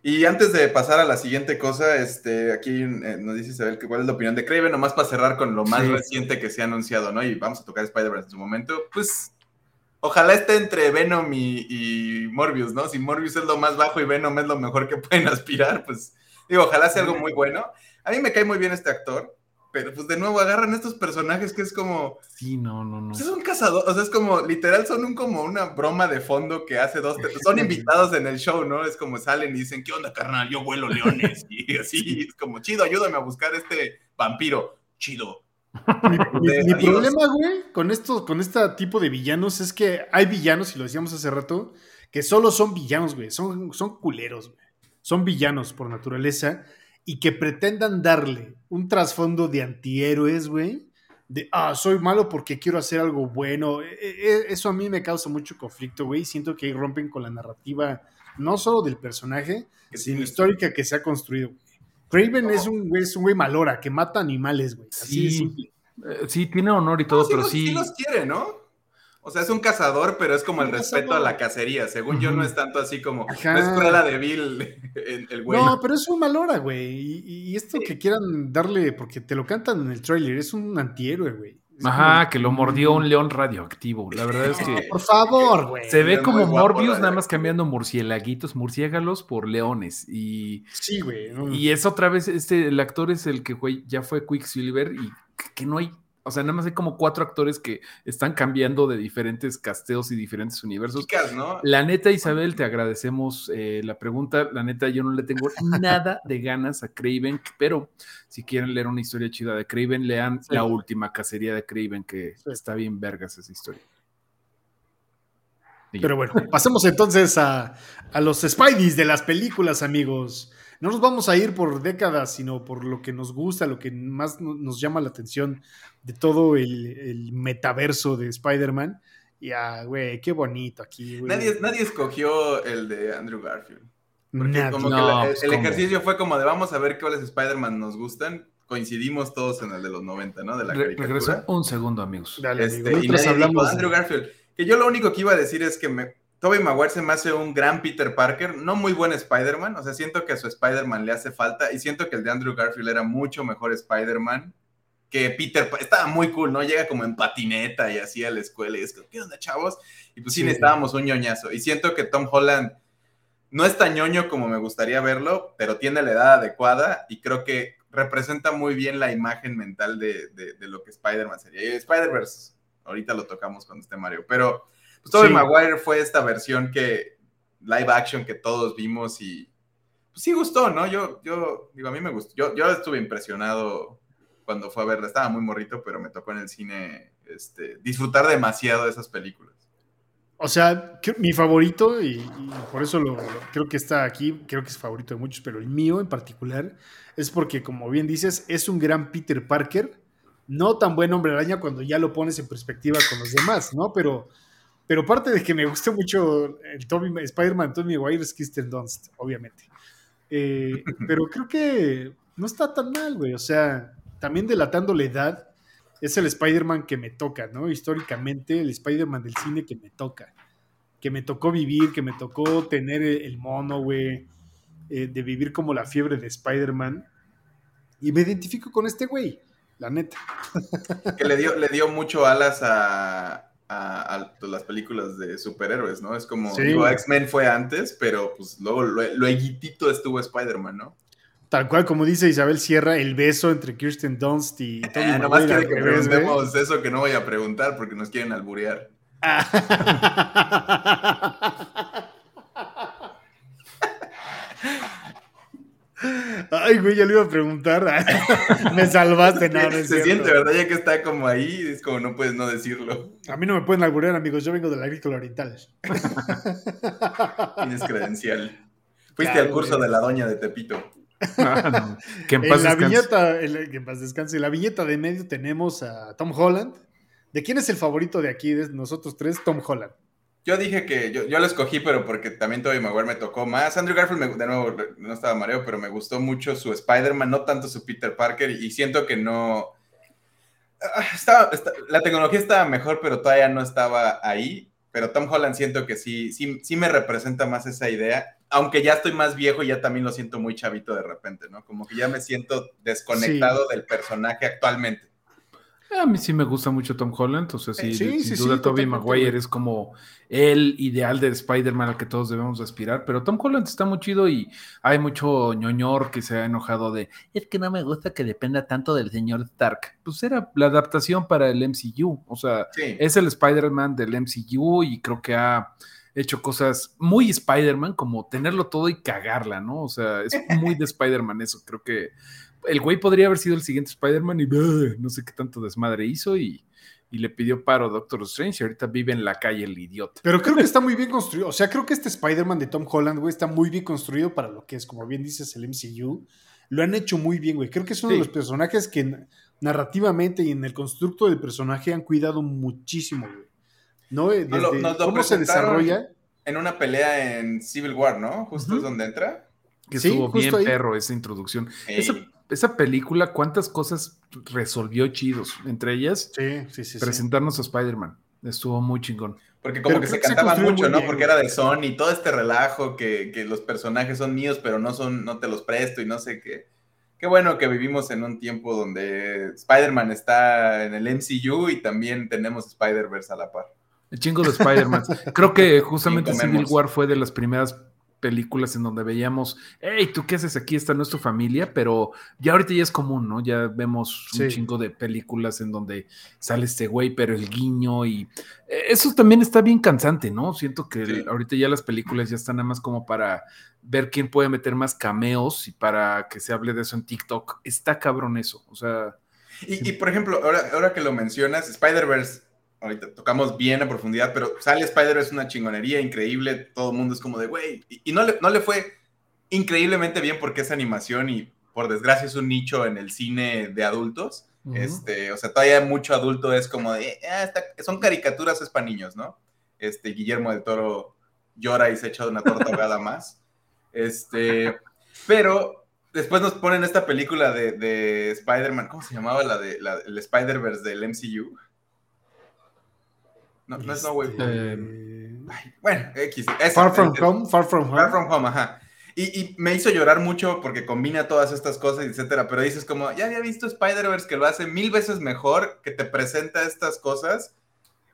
Y antes de pasar a la siguiente cosa, este, aquí eh, nos dice Isabel que cuál es la opinión de Craven, nomás para cerrar con lo más reciente que se ha anunciado, ¿no? Y vamos a tocar Spider-Man en su momento. Pues ojalá esté entre Venom y, Morbius, ¿no? Si Morbius es lo más bajo y Venom es lo mejor que pueden aspirar, pues digo, ojalá sea algo muy bueno. A mí me cae muy bien este actor pero pues de nuevo agarran estos personajes que es como. Sí, no, no, no. Pues, es un cazador, o sea, es como, literal, son un, como una broma de fondo que hace dos. Son invitados en el show, ¿no? Es como salen y dicen, ¿qué onda, carnal? Yo vuelo leones. Y así, es como, chido, ayúdame a buscar este vampiro. Chido. Mi, problema, güey, con esto, con este tipo de villanos es que hay villanos, y lo decíamos hace rato, que solo son villanos, güey. Son, son culeros, güey. Son villanos por naturaleza y que pretendan darle un trasfondo de antihéroes, güey, de, ah, soy malo porque quiero hacer algo bueno. E, e, e, eso a mí me causa mucho conflicto, güey. Siento que ahí rompen con la narrativa, no solo del personaje, sino histórica que se ha construido. Craven es un güey, es un güey malora, que mata animales, güey. Así sí, simple. Eh, sí, tiene honor y todo, pero sí. Sí los quiere, ¿no? O sea, es un cazador, pero es como el respeto a la cacería. Según yo, no es tanto así como. No es prueba de Bill, el, güey. No, pero es un mal güey. Y, esto que quieran darle, porque te lo cantan en el trailer, es un antihéroe, güey. Ajá, que lo mordió un león radioactivo. La verdad es que. Por favor, güey. Se ve como Morbius, nada más cambiando murciélaguitos, murciélagos por leones. Y. Sí, güey. Y es otra vez, este, el actor es el que güey, ya fue Quicksilver y que no hay o sea, nada más hay como cuatro actores que están cambiando de diferentes casteos y diferentes universos. ¿no? La neta, Isabel, te agradecemos eh, la pregunta. La neta, yo no le tengo nada de ganas a Craven, pero si quieren leer una historia chida de Craven, lean la última cacería de Craven, que está bien vergas esa historia. Pero bueno, pasemos entonces a, a los Spideys de las películas, amigos no nos vamos a ir por décadas, sino por lo que nos gusta, lo que más nos llama la atención de todo el, metaverso de Spider-Man. Y ah, güey, qué bonito aquí, güey. Nadie, nadie escogió el de Andrew Garfield. Porque como que el, pues, ejercicio fue como de vamos a ver cuáles Spider-Man nos gustan. Coincidimos todos en el de los 90, ¿no? De la caricatura. un segundo, amigos. Dale, este, y hablamos de Andrew Garfield. Que yo lo único que iba a decir es que me, Tobey Maguire se me hace un gran Peter Parker, no muy buen Spider-Man, o sea, siento que a su Spider-Man le hace falta y siento que el de Andrew Garfield era mucho mejor Spider-Man que Peter, estaba muy cool, ¿no? Llega como en patineta y así a la escuela y es que, ¿qué onda, chavos? Y pues sí, necesitábamos un ñoñazo. Y siento que Tom Holland no es tan ñoño como me gustaría verlo, pero tiene la edad adecuada y creo que representa muy bien la imagen mental de, de lo que Spider-Man sería. Y Spider-Verse, ahorita lo tocamos cuando esté Mario, pero pues Tobey Maguire fue esta versión que, live action que todos vimos y pues sí gustó, ¿no? Yo, yo, digo, a mí me gustó. Yo, yo estuve impresionado cuando fue a verla. Estaba muy morrito, pero me tocó en el cine este, disfrutar demasiado de esas películas. O sea, mi favorito, y, por eso lo, creo que está aquí, creo que es favorito de muchos, pero el mío en particular es porque, como bien dices, es un gran Peter Parker, no tan buen hombre araña cuando ya lo pones en perspectiva con los demás, ¿no? Pero pero parte de que me gusta mucho el Toby, Spider-Man Tony Maguire es Kirsten Dunst, obviamente. Eh, pero creo que no está tan mal, güey. O sea, también delatando la edad, es el Spider-Man que me toca, ¿no? Históricamente, el Spider-Man del cine que me toca. Que me tocó vivir, que me tocó tener el mono, güey. Eh, de vivir como la fiebre de Spider-Man. Y me identifico con este güey, la neta. Que le dio, le dio mucho alas a, a, pues, las películas de superhéroes, ¿no? Es como, X-Men fue antes, pero pues luego lo, estuvo Spider-Man, ¿no? Tal cual, como dice Isabel Sierra, el beso entre Kirsten Dunst y Tony eh, Nomás quiere que preguntemos eso que no voy a preguntar porque nos quieren alburear. Ay, güey, ya le iba a preguntar. me salvaste, no, Se siente, ¿verdad? Ya que está como ahí, es como no puedes no decirlo. A mí no me pueden alburear, amigos. Yo vengo del agrícola oriental. Tienes credencial. Fuiste al curso de la doña de Tepito. que en paz la viñeta, que en paz descanse. En la viñeta de medio tenemos a Tom Holland. ¿De quién es el favorito de aquí, de nosotros tres? Tom Holland. Yo dije que yo, yo lo escogí, pero porque también Tobey Maguire me tocó más. Andrew Garfield, de nuevo, no estaba mareo, pero me gustó mucho su Spider-Man, no tanto su Peter Parker, y siento que no... Ah, estaba, la tecnología estaba mejor, pero todavía no estaba ahí. Pero Tom Holland siento que sí, sí, sí me representa más esa idea. Aunque ya estoy más viejo, ya también lo siento muy chavito de repente, ¿no? Como que ya me siento desconectado del personaje actualmente. A mí sí me gusta mucho Tom Holland, o sea, sí, sin duda Tobey Maguire es como el ideal de Spider-Man al que todos debemos aspirar, pero Tom Holland está muy chido y hay mucho ñoñor que se ha enojado de, es que no me gusta que dependa tanto del señor Stark. Pues era la adaptación para el MCU, o sea, es el Spider-Man del MCU y creo que ha hecho cosas muy Spider-Man, como tenerlo todo y cagarla, ¿no? O sea, es muy de Spider-Man eso, creo que el güey podría haber sido el siguiente Spider-Man y no sé qué tanto desmadre hizo y, le pidió paro a Doctor Strange y ahorita vive en la calle el idiota. Pero creo que está muy bien construido. O sea, creo que este Spider-Man de Tom Holland, güey, está muy bien construido para lo que es, como bien dices, el MCU. Lo han hecho muy bien, güey. Creo que es uno de los personajes que narrativamente y en el constructo del personaje han cuidado muchísimo, güey. ¿No? ¿Cómo se desarrolla? En una pelea en Civil War, ¿no? Justo es donde entra. Que estuvo bien perro esa introducción esa película, ¿cuántas cosas resolvió chidos? Entre ellas, presentarnos a Spider-Man. Estuvo muy chingón. Porque como que se cantaban mucho, ¿no? Porque era de Sony, todo este relajo que, los personajes son míos, pero no son, no te los presto y no sé qué. qué bueno que vivimos en un tiempo donde Spider-Man está en el MCU y también tenemos Spider-Verse a la par. El chingo de Spider-Man. Creo que justamente Civil War fue de las primeras películas en donde veíamos, hey, ¿tú qué haces aquí? Esta no es tu familia, pero ya ahorita ya es común, ¿no? Ya vemos un chingo de películas en donde sale este güey, pero el guiño y eh, eso también está bien cansante, ¿no? Siento que ahorita ya las películas ya están nada más como para ver quién puede meter más cameos y para que se hable de eso en TikTok. Está cabrón eso, o sea... Y, por ejemplo, ahora, ahora que lo mencionas, Spider-Verse ahorita tocamos bien a profundidad, pero sale Spider es una chingonería increíble, todo el mundo es como de, güey, y, no, le, no le fue increíblemente bien porque es animación y por desgracia es un nicho en el cine de adultos. Este, o sea, todavía mucho adulto es como de, ah, son caricaturas es para niños, ¿no? Este, Guillermo del Toro llora y se echa una torta ahogada más. Este, pero después nos ponen esta película de, de Spider-Man, ¿cómo se llamaba la de la, el Spider-Verse del MCU? No, no es No Way Home. bueno, X. far From Home, Far From Home. Far From Home, ajá. Y, me hizo llorar mucho porque combina todas estas cosas, etcétera. Pero dices como, ya había visto Spider-Verse que lo hace mil veces mejor, que te presenta estas cosas.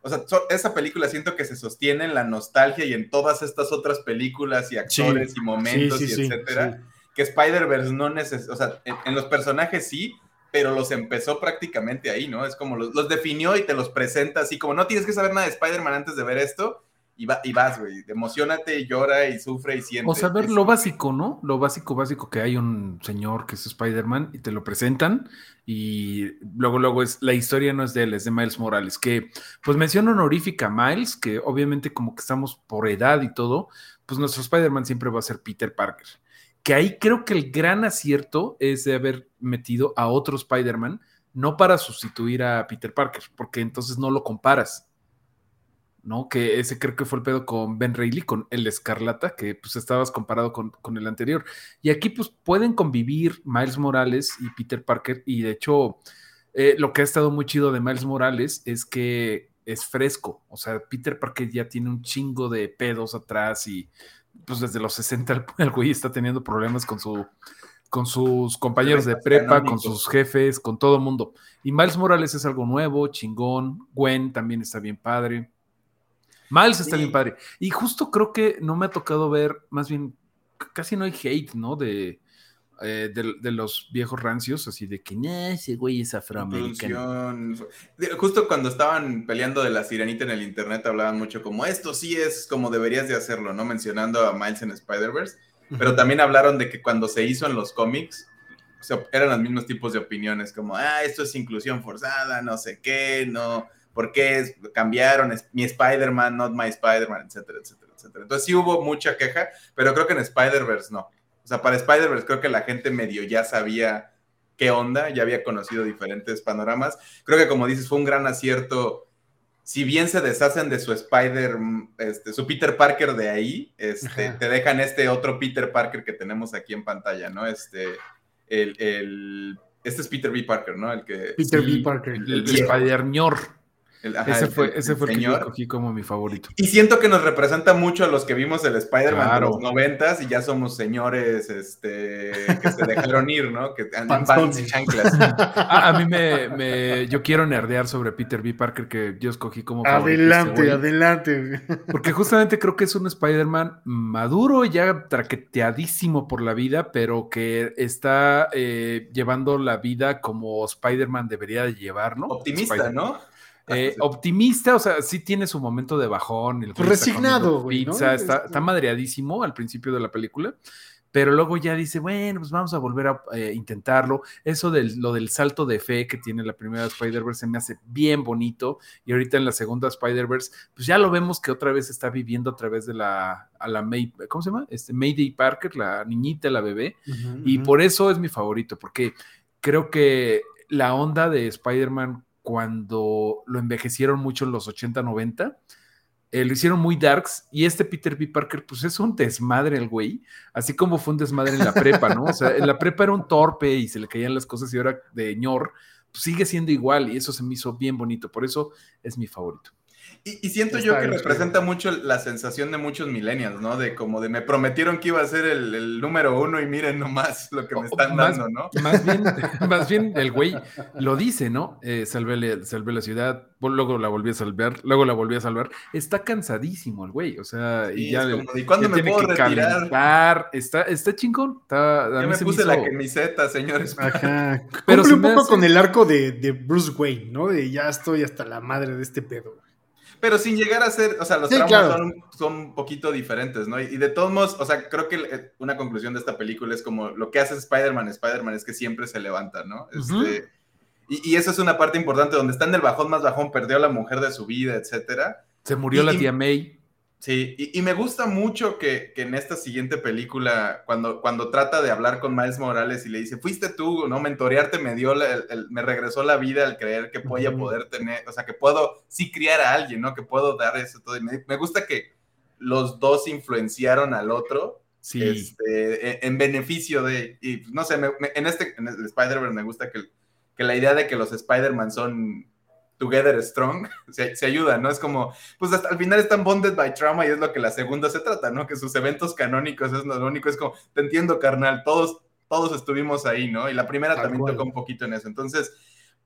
O sea, esa película siento que se sostiene en la nostalgia y en todas estas otras películas y actores y momentos y etcétera. Que Spider-Verse no necesita, o sea, en, los personajes sí, pero los empezó prácticamente ahí, ¿no? Es como los, definió y te los presenta así, como no tienes que saber nada de Spider-Man antes de ver esto, y, va, y vas, güey, emocionate, llora y sufre y siente. O saber lo básico, ¿no? Lo básico, básico, que hay un señor que es Spider-Man y te lo presentan y luego, luego es, la historia no es de él, es de Miles Morales, que pues menciona honorífica a Miles, que obviamente como que estamos por edad y todo, pues nuestro Spider-Man siempre va a ser Peter Parker que ahí creo que el gran acierto es de haber metido a otro Spider-Man, no para sustituir a Peter Parker, porque entonces no lo comparas. ¿no? Que ese creo que fue el pedo con Ben Reilly, con el Escarlata, que pues estabas comparado con, el anterior. Y aquí pues pueden convivir Miles Morales y Peter Parker, y de hecho eh, lo que ha estado muy chido de Miles Morales es que es fresco, o sea, Peter Parker ya tiene un chingo de pedos atrás y pues desde los 60 el, güey está teniendo problemas con su con sus compañeros de prepa, con sus jefes, con todo el mundo. Y Miles Morales es algo nuevo, chingón. Gwen también está bien padre. Miles está bien padre. Y justo creo que no me ha tocado ver, más bien, casi no hay hate, ¿no? De, eh, de, los viejos rancios, así de que ese güey es afroamericano. Justo cuando estaban peleando de la sirenita en el internet hablaban mucho como esto sí es como deberías de hacerlo, ¿no? Mencionando a Miles en Spider-Verse, pero también hablaron de que cuando se hizo en los cómics, o sea, eran los mismos tipos de opiniones, como, ah, esto es inclusión forzada, no sé qué, no, ¿por qué cambiaron? Es mi Spider-Man, not my Spider-Man, etcétera, etcétera, etcétera. Entonces sí hubo mucha queja, pero creo que en Spider-Verse no. O sea, para Spider-Verse creo que la gente medio ya sabía qué onda, ya había conocido diferentes panoramas. Creo que como dices, fue un gran acierto. Si bien se deshacen de su Spider, este, su Peter Parker de ahí, este, te dejan este otro Peter Parker que tenemos aquí en pantalla, ¿no? Este, el, el este es Peter B. Parker, ¿no? El que. Peter B. Parker. El, el, Spider-Ñor ese fue, ese fue el, que yo escogí como mi favorito. Y siento que nos representa mucho a los que vimos el Spider-Man de los noventas y ya somos señores este, que se dejaron ir, ¿no? Que andan en chanclas. A, mí me, Yo quiero nerdear sobre Peter B. Parker que yo escogí como favorito. Adelante, adelante. Porque justamente creo que es un Spider-Man maduro, ya traqueteadísimo por la vida, pero que está eh, llevando la vida como Spider-Man debería de llevar, ¿no? Optimista, ¿no? Eh, optimista, o sea, sí tiene su momento de bajón. El Resignado, güey. Está, está, madreadísimo al principio de la película, pero luego ya dice, bueno, pues vamos a volver a eh, intentarlo. Eso del, lo del salto de fe que tiene la primera Spider-Verse se me hace bien bonito. Y ahorita en la segunda Spider-Verse, pues ya lo vemos que otra vez está viviendo a través de la, a la May, ¿cómo se llama? Este Mayday Parker, la niñita, la bebé. y por eso es mi favorito, porque creo que la onda de Spider-Man cuando lo envejecieron mucho en los 80, 90. Eh, lo hicieron muy darks y este Peter B. Parker, pues es un desmadre el güey, así como fue un desmadre en la prepa, ¿no? O sea, en la prepa era un torpe y se le caían las cosas y ahora de ñor, pues sigue siendo igual y eso se me hizo bien bonito, por eso es mi favorito. Y, siento yo que representa mucho la sensación de muchos millennials, ¿no? De como de me prometieron que iba a ser el, número uno y miren nomás lo que me están dando, ¿no? Más bien, más bien el güey lo dice, ¿no? Eh, salvé, la ciudad, luego la volví a salvar, luego la volví a salvar. Está cansadísimo el güey, o sea, y ya. ¿Y cuándo me puedo retirar? Está, está chingón. Está, ya me puse la camiseta, señores. Ajá. Pero un poco con el arco de, de Bruce Wayne, ¿no? De ya estoy hasta la madre de este pedo pero sin llegar a ser, o sea, los tramos son, un poquito diferentes, ¿no? Y, de todos modos, o sea, creo que eh, una conclusión de esta película es como lo que hace Spider-Man, Spider-Man es que siempre se levanta, ¿no? Este, y, y, eso es una parte importante, donde está en el bajón más bajón, perdió a la mujer de su vida, etcétera. Se murió la tía May. Sí, y, me gusta mucho que, en esta siguiente película, cuando, cuando trata de hablar con Miles Morales y le dice, fuiste tú, ¿no? Mentorearte me dio, me regresó la vida al creer que voy a poder tener, o sea, que puedo sí criar a alguien, ¿no? Que puedo dar eso todo. Y me, gusta que los dos influenciaron al otro. Sí. Este, e, en, beneficio de, y no sé, en este, en el Spider-Man me gusta que, que la idea de que los Spider-Man son together strong, se, se ayudan, ¿no? Es como, pues hasta al final están bonded by trauma y es lo que la segunda se trata, ¿no? Que sus eventos canónicos es lo único, es como, te entiendo, carnal, todos, todos estuvimos ahí, ¿no? Y la primera también tocó un poquito en eso. Entonces,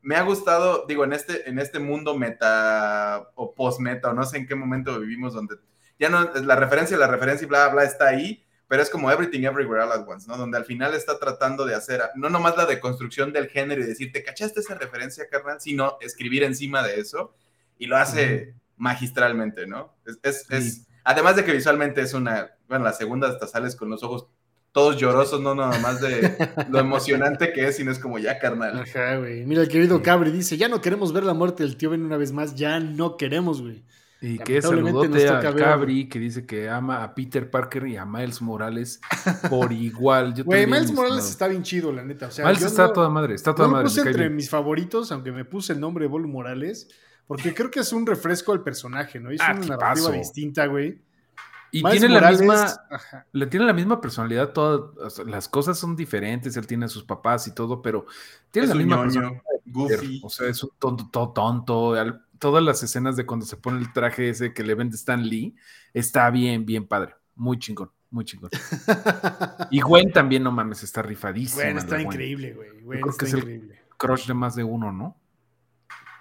me ha gustado, digo, en este, en este mundo meta o post-meta, o no sé en qué momento vivimos donde ya no, la referencia, la referencia y bla, bla, está ahí, pero es como Everything Everywhere All at Once, ¿no? Donde al final está tratando de hacer, no nomás la deconstrucción del género y decir, ¿te cachaste esa referencia, carnal? Sino escribir encima de eso y lo hace magistralmente, ¿no? Es, es, además de que visualmente es una, bueno, la segunda hasta sales con los ojos todos llorosos, no nada más de lo emocionante que es, sino es como ya, carnal. Ajá, güey. Mira, el querido Cabri dice, ya no queremos ver la muerte del tío Ben una vez más, ya no queremos, güey. Y que saludote a Cabri, que dice que ama a Peter Parker y a Miles Morales por igual. Güey, Miles Morales está bien chido, la neta. Miles está toda madre, está toda madre. Me puse entre mis favoritos, aunque me puse el nombre de Bolo Morales, porque creo que es un refresco al personaje, ¿no? Es ah, una narrativa distinta, güey. Y tiene la misma, le tiene la misma personalidad, todas las cosas son diferentes, él tiene a sus papás y todo, pero tiene la misma personalidad. Goofy. O sea, es un tonto, tonto, tonto todas las escenas de cuando se pone el traje ese que le vende Stan Lee, está bien, bien padre. Muy chingón, muy chingón. y Gwen también, no mames, está rifadísima. Gwen está increíble, güey. Gwen creo que es el crush de más de uno, ¿no?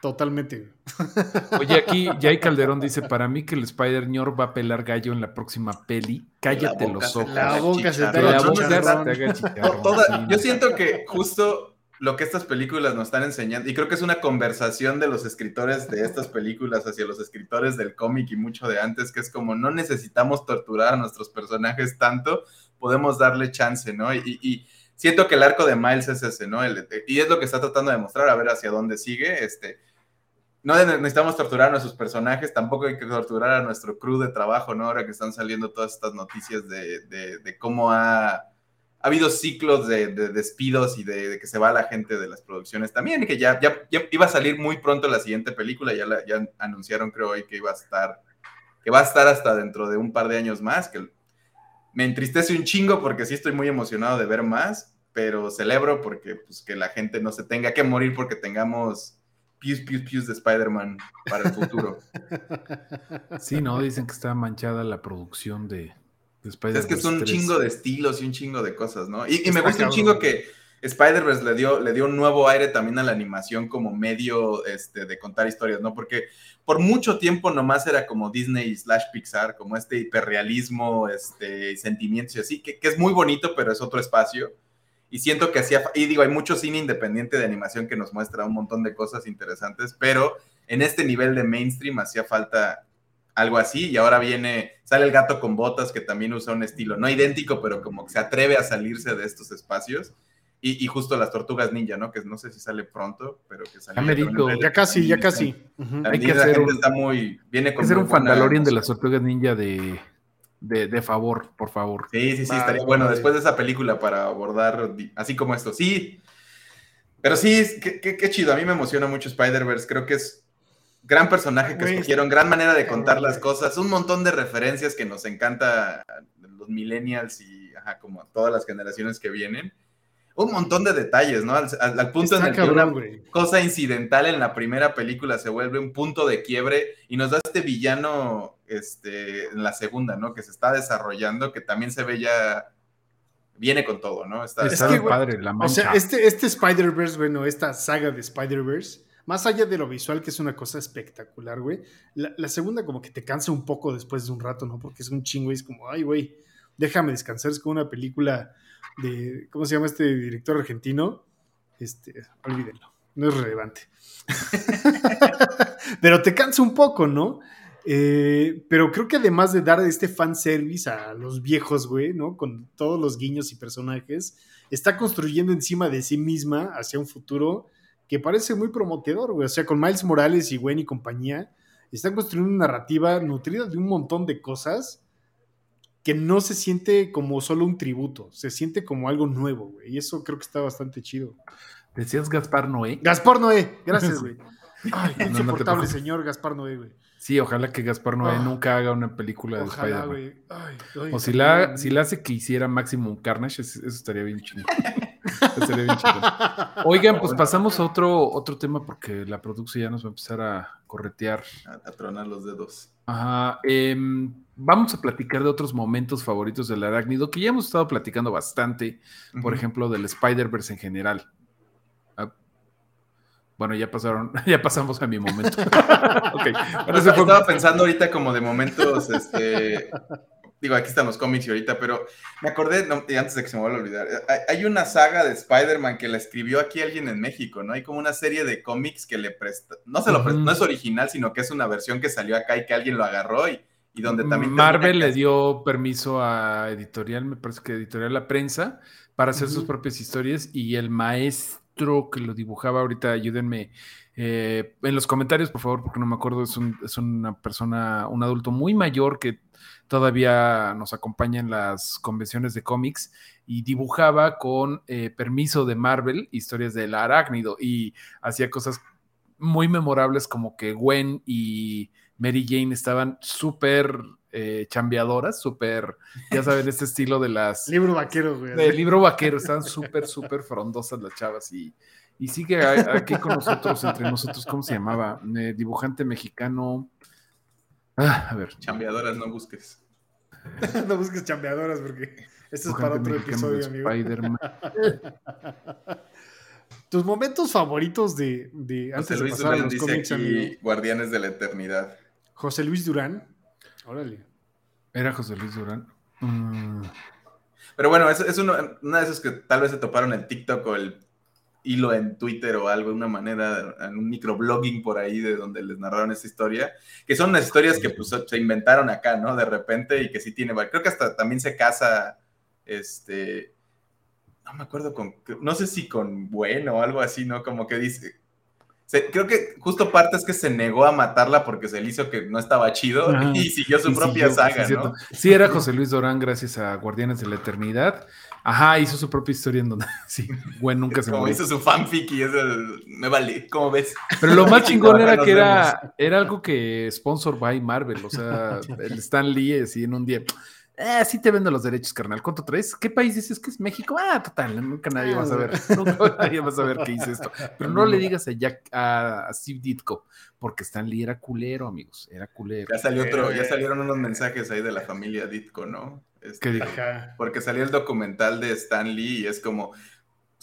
Totalmente. Oye, aquí Jay Calderón dice: Para mí que el Spider ñor va a pelar gallo en la próxima peli. Cállate los ojos. La boca se te haga Yo siento que justo lo que estas películas nos están enseñando, y creo que es una conversación de los escritores de estas películas hacia los escritores del cómic y mucho de antes, que es como no necesitamos torturar a nuestros personajes tanto, podemos darle chance, ¿no? Y, siento que el arco de Miles es ese, ¿no? y es lo que está tratando de mostrar, a ver hacia dónde sigue, este... No necesitamos torturar a nuestros personajes, tampoco hay que torturar a nuestro crew de trabajo, ¿no? Ahora que están saliendo todas estas noticias de cómo ha ha habido ciclos de, despidos y de, que se va la gente de las producciones también, y que ya, iba a salir muy pronto la siguiente película, ya, anunciaron creo hoy que iba a estar, que va a estar hasta dentro de un par de años más, me entristece un chingo porque sí estoy muy emocionado de ver más, pero celebro porque pues, que la gente no se tenga que morir porque tengamos pius, pius, pius de Spider-Man para el futuro. Sí, no, dicen que está manchada la producción de, es que es un chingo de estilos y un chingo de cosas, ¿no? Y, me gusta un chingo que Spider-Verse le dio, le dio un nuevo aire también a la animación como medio este, de contar historias, ¿no? Porque por mucho tiempo nomás era como Disney slash Pixar, como este hiperrealismo, este, sentimientos y así, que, que es muy bonito, pero es otro espacio. Y siento que hacía, y digo, hay mucho cine independiente de animación que nos muestra un montón de cosas interesantes, pero en este nivel de mainstream hacía falta algo así, y ahora viene, sale el gato con botas que también usa un estilo, no idéntico, pero como que se atreve a salirse de estos espacios. Y, justo las tortugas ninja, ¿no? Que no sé si sale pronto, pero que sale. Ya, casi, ya casi. Hay que hacer un, está muy, viene con hacer un Fandalorian de las tortugas ninja de, de, favor, por favor. Sí, sí, sí, estaría bueno después de esa película para abordar así como esto. Sí, pero sí, qué, qué chido. A mí me emociona mucho Spider-Verse. Creo que es gran personaje que escogieron, gran manera de contar las cosas, un montón de referencias que nos encanta los millennials y ajá, como todas las generaciones que vienen. un montón de detalles, ¿no? Al, punto en el que una cosa incidental en la primera película se vuelve un punto de quiebre y nos da este villano este, en la segunda, ¿no? Que se está desarrollando, que también se ve ya viene con todo, ¿no? Está, padre, la mancha. O sea, este, este Spider-Verse, bueno, esta saga de Spider-Verse, más allá de lo visual, que es una cosa espectacular, güey, la, segunda como que te cansa un poco después de un rato, ¿no? Porque es un chingo y es como, ay, güey, déjame descansar, es como una película de, ¿cómo se llama este director argentino? Este, olvídenlo, no es relevante. Pero te cansa un poco, ¿no? Eh, pero creo que además de dar este fanservice a los viejos, güey, ¿no? Con todos los guiños y personajes, está construyendo encima de sí misma hacia un futuro que parece muy prometedor, güey. O sea, con Miles Morales y Gwen y compañía, están construyendo una narrativa nutrida de un montón de cosas que no se siente como solo un tributo, se siente como algo nuevo, güey. Y eso creo que está bastante chido. Decías Gaspar Noé. Gaspar Noé, gracias, güey. Ay, insoportable señor Gaspar Noé, güey. Sí, ojalá que Gaspar Noé ah. nunca haga una película de Spider-Man. O si la, si la hace que hiciera Maximum Carnage, eso, estaría bien chido. estaría bien chido. Oigan, pues pasamos a otro, otro tema porque la producción ya nos va a empezar a corretear. A, tronar los dedos. Ajá. Em, vamos a platicar de otros momentos favoritos del arácnido que ya hemos estado platicando bastante. Por ejemplo, del Spider-Verse en general. Bueno, ya pasaron, ya pasamos a mi momento. okay. Estaba pensando ahorita como de momentos, este, digo, aquí están los cómics y ahorita, pero me acordé, antes de que se me vuelva a olvidar, hay una saga de Spider-Man que la escribió aquí alguien en México, ¿no? Hay como una serie de cómics que le presta, no se lo presta, no es original, sino que es una versión que salió acá y que alguien lo agarró y, y donde también... Marvel le dio permiso a Editorial, me parece que Editorial La Prensa, para hacer sus propias historias y el maestro que lo dibujaba ahorita, ayúdenme eh, en los comentarios, por favor, porque no me acuerdo, es, una persona, un adulto muy mayor que todavía nos acompaña en las convenciones de cómics y dibujaba con eh, permiso de Marvel historias del arácnido y hacía cosas muy memorables como que Gwen y Mary Jane estaban súper eh, chambeadoras, súper, ya saben, este estilo de las... libro vaquero, güey. De libro vaquero, estaban súper, súper frondosas las chavas y, y sigue aquí con nosotros, entre nosotros, ¿cómo se llamaba? Eh, dibujante mexicano. Ah, a ver. Chambeadoras, no busques. no busques chambeadoras porque esto es para otro episodio, amigo. Spider-Man. Tus momentos favoritos de, de antes de pasar a los cómics, Guardianes de la Eternidad. José Luis Durán. Órale. Era José Luis Durán. Mm. Pero bueno, es, es una de esas que tal vez se toparon en TikTok o el hilo en Twitter o algo, de una manera, en un microblogging por ahí de donde les narraron esta historia, que son unas historias que pues, se inventaron acá, ¿no? De repente y que sí tiene, creo que hasta también se casa, este, no me acuerdo con, no sé si con bueno o algo así, ¿no? Como que dice, creo que justo parte es que se negó a matarla porque se le hizo que no estaba chido y siguió su propia saga, ¿no? Sí, era José Luis Dorán gracias a Guardianes de la Eternidad. Ajá, hizo su propia historia en donde sí, güey, nunca se Como hizo su fanfic y eso me vale, ¿cómo ves? Pero lo más chingón era que era, era algo que sponsor by Marvel, o sea, el Stan Lee así en un día eh, sí te vendo los derechos, carnal. ¿Cuánto traes? ¿Qué país dices que es México? Ah, total, nunca nadie va a saber. Nunca nadie va a saber qué hice esto. Pero no le digas a Jack, a, Steve Ditko, porque Stan Lee era culero, amigos. Era culero. Ya salió otro, ya salieron unos mensajes ahí de la familia Ditko, ¿no? Este, porque salió el documental de Stan Lee y es como,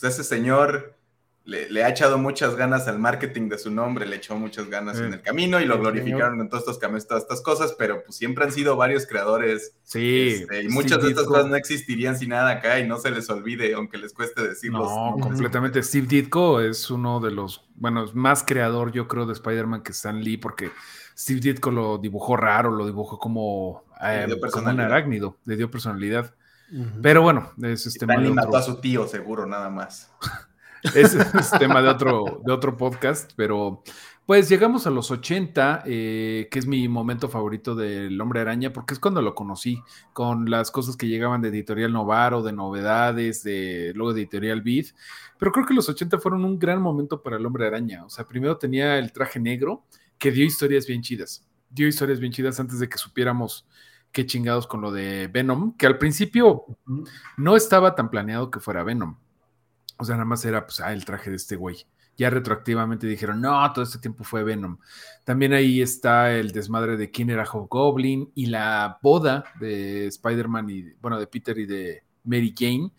pues ese señor le, ha echado muchas ganas al marketing de su nombre, le echó muchas ganas en el camino y lo glorificaron en todos estos cambios, todas estas cosas, pero pues siempre han sido varios creadores. Sí. Este, y muchas de estas cosas no existirían sin nada acá y no se les olvide, aunque les cueste decirlo. No, completamente. Steve Ditko es uno de los, bueno, más creador yo creo de Spider-Man que Stan Lee, porque Steve Ditko lo dibujó raro, lo dibujó como, eh, como un arácnido, le dio personalidad. Pero bueno, es este. Stan mató a su tío, seguro, nada más. Ese es tema de otro, de otro podcast, pero pues llegamos a los 80, eh, que es mi momento favorito del Hombre Araña, porque es cuando lo conocí, con las cosas que llegaban de Editorial Novaro, de novedades, de luego de Editorial Beat. Pero creo que los 80 fueron un gran momento para el Hombre Araña. O sea, primero tenía el traje negro, que dio historias bien chidas. Dio historias bien chidas antes de que supiéramos qué chingados con lo de Venom, que al principio no estaba tan planeado que fuera Venom O sea, nada más era pues, ah, el traje de este güey. Ya retroactivamente dijeron, no, todo este tiempo fue Venom. También ahí está el desmadre de quién era Goblin y la boda de Spider-Man y, bueno, de Peter y de Mary Jane.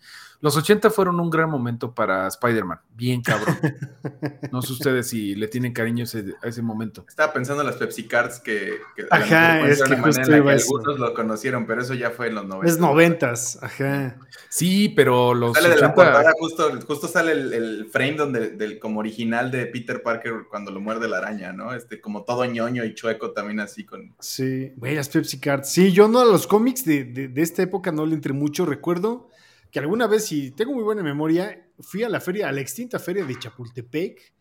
Los 80 fueron un gran momento para Spider-Man, bien cabrón. No sé ustedes si le tienen cariño a ese momento. Estaba pensando en las Pepsi Cards que, ajá, es que justo algunos lo conocieron, pero eso ya fue en los 90. Es 90, ajá. Sí, pero los sale de la portada, justo, justo sale el, frame donde del como original de Peter Parker cuando lo muerde la araña, ¿no? Este como todo ñoño y chueco también así con Sí, güey, las Pepsi Cards. Sí, yo no a los cómics de, de esta época no le entré mucho, recuerdo que alguna vez, si tengo muy buena memoria, fui a la feria, a la extinta feria de Chapultepec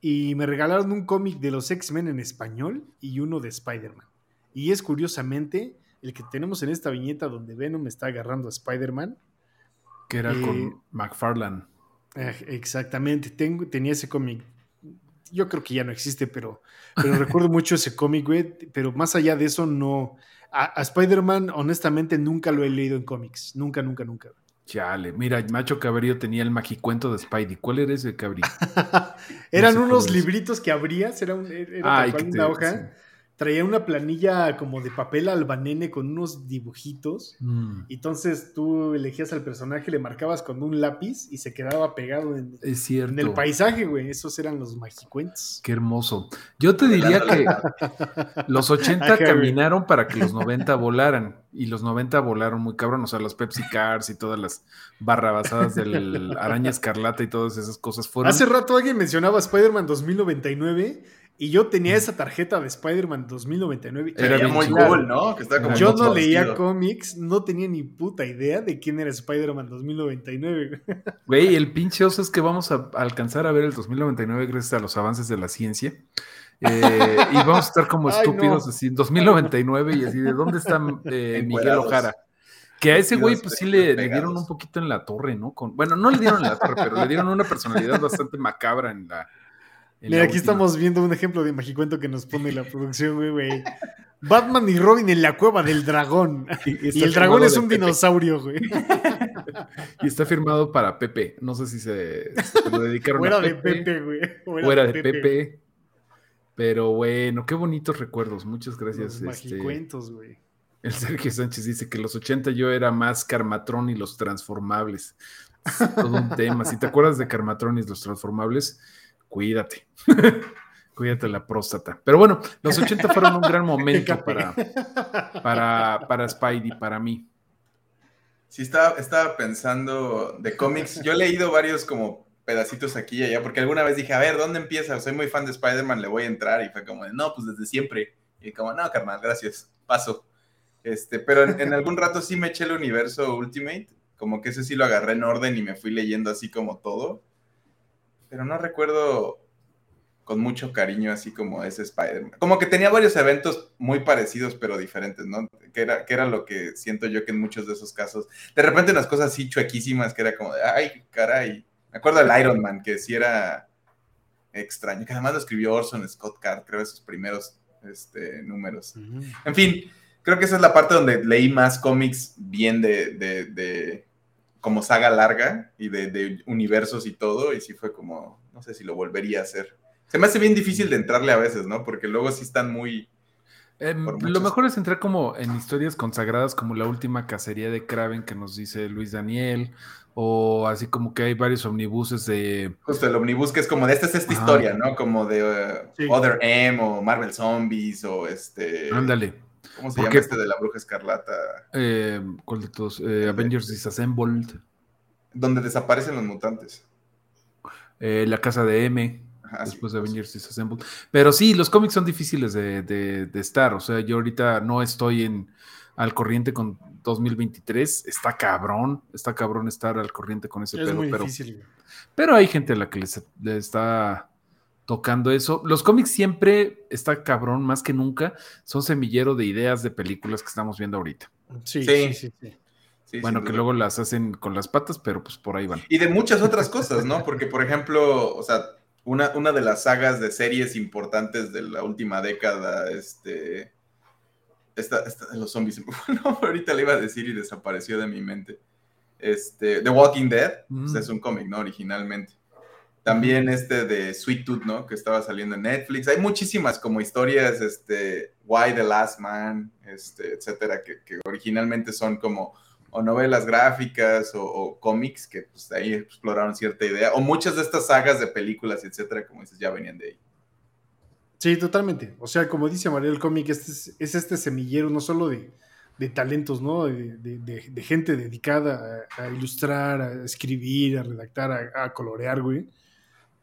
y me regalaron un cómic de los X-Men en español y uno de Spider-Man. Y es curiosamente el que tenemos en esta viñeta donde Venom está agarrando a Spider-Man. Que era con eh, McFarlane. Eh, exactamente, tengo, tenía ese cómic. Yo creo que ya no existe, pero, pero recuerdo mucho ese cómic, güey. Pero más allá de eso, no. A, a Spider-Man, honestamente, nunca lo he leído en cómics. Nunca, nunca, nunca. Chale, mira, Macho Cabrillo tenía el magicuento de Spidey. ¿Cuál era ese cabrillo? Eran unos libritos que abrías, era, un, era una hoja traía una planilla como de papel albanene con unos dibujitos. Mm. Entonces tú elegías al personaje, le marcabas con un lápiz y se quedaba pegado en, el paisaje, güey. Esos eran los magicuentos. Qué hermoso. Yo te diría que los 80 caminaron para que los 90 volaran. Y los 90 volaron muy cabrón. O sea, los Pepsi Cars y todas las barrabasadas del Araña Escarlata y todas esas cosas fueron. Hace rato alguien mencionaba Spider-Man 2099 y yo tenía esa tarjeta de Spider-Man 2099. Era muy cool, ¿no? yo no leía cómics, no tenía ni puta idea de quién era Spider-Man 2099. Güey, el pinche oso es que vamos a alcanzar a ver el 2099 gracias a los avances de la ciencia. Eh, y vamos a estar como estúpidos así en 2099 y así, ¿de dónde está eh, Miguel Ojara? Que a ese güey, pues sí le, dieron un poquito en la torre, ¿no? Con, bueno, no le dieron en la torre, pero le dieron una personalidad bastante macabra en la, Mira, aquí estamos viendo un ejemplo de Magicuento que nos pone la producción, güey, Batman y Robin en la cueva del dragón. Y, el dragón es un dinosaurio, güey. Y está firmado para Pepe. No sé si se, lo dedicaron Fuera a Pepe. de Pepe, güey. Fuera, de, Pepe. Pero bueno, qué bonitos recuerdos. Muchas gracias. Los este, Magicuentos, güey. El Sergio Sánchez dice que los 80 yo era más Carmatrón y los transformables. todo un tema. Si te acuerdas de Carmatrón y los transformables, cuídate. cuídate la próstata. Pero bueno, los 80 fueron un gran momento para, para, para Spidey, para mí. Sí, estaba, estaba pensando de cómics. Yo he leído varios como pedacitos aquí y allá, porque alguna vez dije, a ver, ¿dónde empieza? Soy muy fan de Spider-Man, le voy a entrar. Y fue como, no, pues desde siempre. Y como, no, carnal, gracias, paso. Este, pero en, en, algún rato sí me eché el universo Ultimate, como que ese sí lo agarré en orden y me fui leyendo así como todo pero no recuerdo con mucho cariño así como ese Spider-Man. Como que tenía varios eventos muy parecidos pero diferentes, ¿no? Que era, que era lo que siento yo que en muchos de esos casos, de repente unas cosas así chuequísimas que era como de, ay, caray. Me acuerdo del Iron Man, que sí era extraño, que además lo escribió Orson Scott Card, creo, esos primeros este, números. En fin, creo que esa es la parte donde leí más cómics bien de como saga larga y de, universos y todo, y sí fue como, no sé si lo volvería a hacer. Se me hace bien difícil de entrarle a veces, ¿no? Porque luego sí están muy... Em, lo mejor es entrar como en historias consagradas como la última cacería de Kraven que nos dice Luis Daniel, o así como que hay varios omnibuses de... Justo el omnibus que es como de esta es esta historia, ¿no? Como de uh, Other M o Marvel Zombies o este... Ándale. ¿Cómo se llama este de la bruja escarlata? Eh, ¿Cuál de todos? Eh, Avengers Disassembled. Donde desaparecen los mutantes. Eh, la casa de M. después de Avengers Disassembled. Pero sí, los cómics son difíciles de, estar. O sea, yo ahorita no estoy en al corriente con 2023. Está cabrón. Está cabrón estar al corriente con ese pedo. pero, pero hay gente a la que le está tocando eso. Los cómics siempre está cabrón, más que nunca, son semillero de ideas de películas que estamos viendo ahorita. Sí, sí, sí. bueno, que luego las hacen con las patas, pero pues por ahí van. Y de muchas otras cosas, ¿no? Porque, por ejemplo, o sea, una, una de las sagas de series importantes de la última década, este, esta, esta de los zombies, no, ahorita le iba a decir y desapareció de mi mente. Este, The Walking Dead, pues, es un cómic, ¿no? Originalmente. También este de Sweet Tooth, ¿no? Que estaba saliendo en Netflix. Hay muchísimas como historias, este, Why the Last Man, este, etcétera, que, originalmente son como o novelas gráficas o, cómics que pues ahí exploraron cierta idea. O muchas de estas sagas de películas, etcétera, como dices, ya venían de ahí. Sí, totalmente. O sea, como dice María, el cómic este es, este semillero no solo de, talentos, ¿no? De, gente dedicada a, ilustrar, a escribir, a redactar, a, a colorear, güey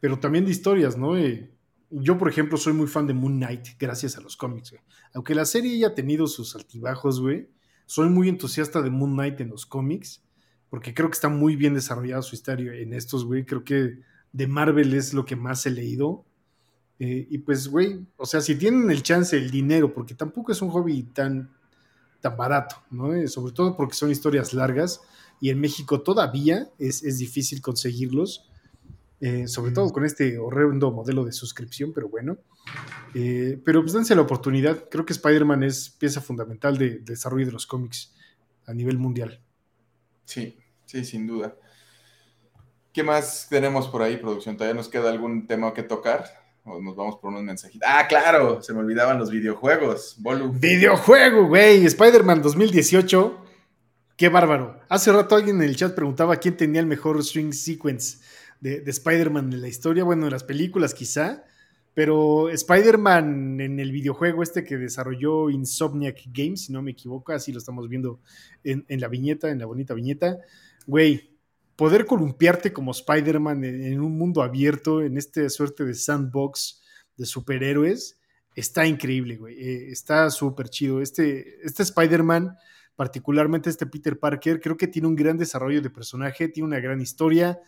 pero también de historias, ¿no? Eh, yo, por ejemplo, soy muy fan de Moon Knight, gracias a los cómics, güey. Aunque la serie haya tenido sus altibajos, güey, soy muy entusiasta de Moon Knight en los cómics, porque creo que está muy bien desarrollada su historia en estos, güey. Creo que de Marvel es lo que más he leído. Eh, y pues, güey, o sea, si tienen el chance, el dinero, porque tampoco es un hobby tan, tan barato, ¿no? Eh, sobre todo porque son historias largas y en México todavía es, es difícil conseguirlos eh, sobre todo con este horrendo modelo de suscripción, pero bueno. Eh, pero pues dense la oportunidad. Creo que Spider-Man es pieza fundamental de, desarrollo de los cómics a nivel mundial. Sí, sí, sin duda. ¿Qué más tenemos por ahí, producción? ¿Todavía nos queda algún tema que tocar? ¿O nos vamos por unos mensajitos? Ah, claro, se me olvidaban los videojuegos. Videojuego, güey. Spider-Man 2018. Qué bárbaro. Hace rato alguien en el chat preguntaba quién tenía el mejor swing sequence de, Spider-Man en la historia, bueno, en las películas quizá, pero Spider-Man en el videojuego este que desarrolló Insomniac Games, si no me equivoco, así lo estamos viendo en, la viñeta, en la bonita viñeta, güey, poder columpiarte como Spider-Man en, un mundo abierto, en esta suerte de sandbox de superhéroes, está increíble, güey, eh, está súper chido. Este, este Spider-Man particularmente este Peter Parker, creo que tiene un gran desarrollo de personaje, tiene una gran historia,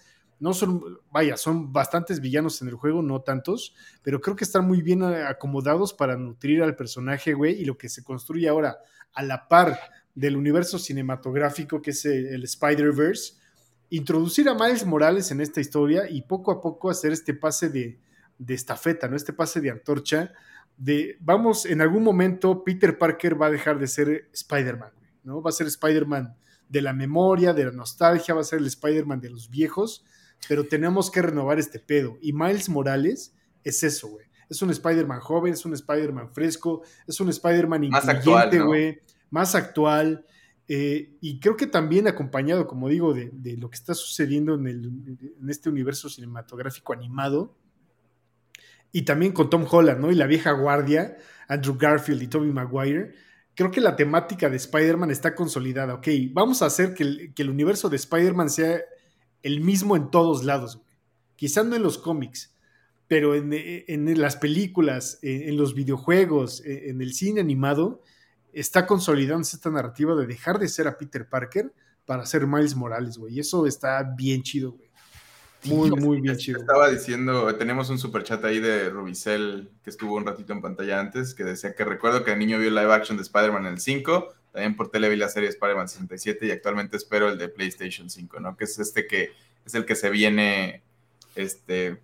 no son, vaya, son bastantes villanos en el juego, no tantos, pero creo que están muy bien acomodados para nutrir al personaje, güey, y lo que se construye ahora a la par del universo cinematográfico que es el, Spider-Verse, introducir a Miles Morales en esta historia y poco a poco hacer este pase de, de estafeta, ¿no? Este pase de antorcha de, vamos, en algún momento Peter Parker va a dejar de ser Spider-Man, ¿no? Va a ser Spider-Man de la memoria, de la nostalgia, va a ser el Spider-Man de los viejos pero tenemos que renovar este pedo. Y Miles Morales es eso, güey. Es un Spider-Man joven, es un Spider-Man fresco, es un Spider-Man inteligente, güey, más actual. Eh, y creo que también acompañado, como digo, de, lo que está sucediendo en, en, este universo cinematográfico animado. Y también con Tom Holland, ¿no? Y la vieja guardia, Andrew Garfield y Tobey Maguire. Creo que la temática de Spider-Man está consolidada. Ok, vamos a hacer que que el universo de Spider-Man sea el mismo en todos lados, güey. Quizá no en los cómics, pero en, las películas, en, los videojuegos, en, el cine animado, está consolidándose esta narrativa de dejar de ser a Peter Parker para ser Miles Morales, güey. Y eso está bien chido, güey. Muy, muy bien chido. Estaba diciendo, tenemos un super chat ahí de Rubicel que estuvo un ratito en pantalla antes, que decía que recuerdo que el niño vio live action de Spider-Man en el 5 también por tele vi la serie Spider-Man 67 y actualmente espero el de PlayStation 5, ¿no? Que es este que es el que se viene, este...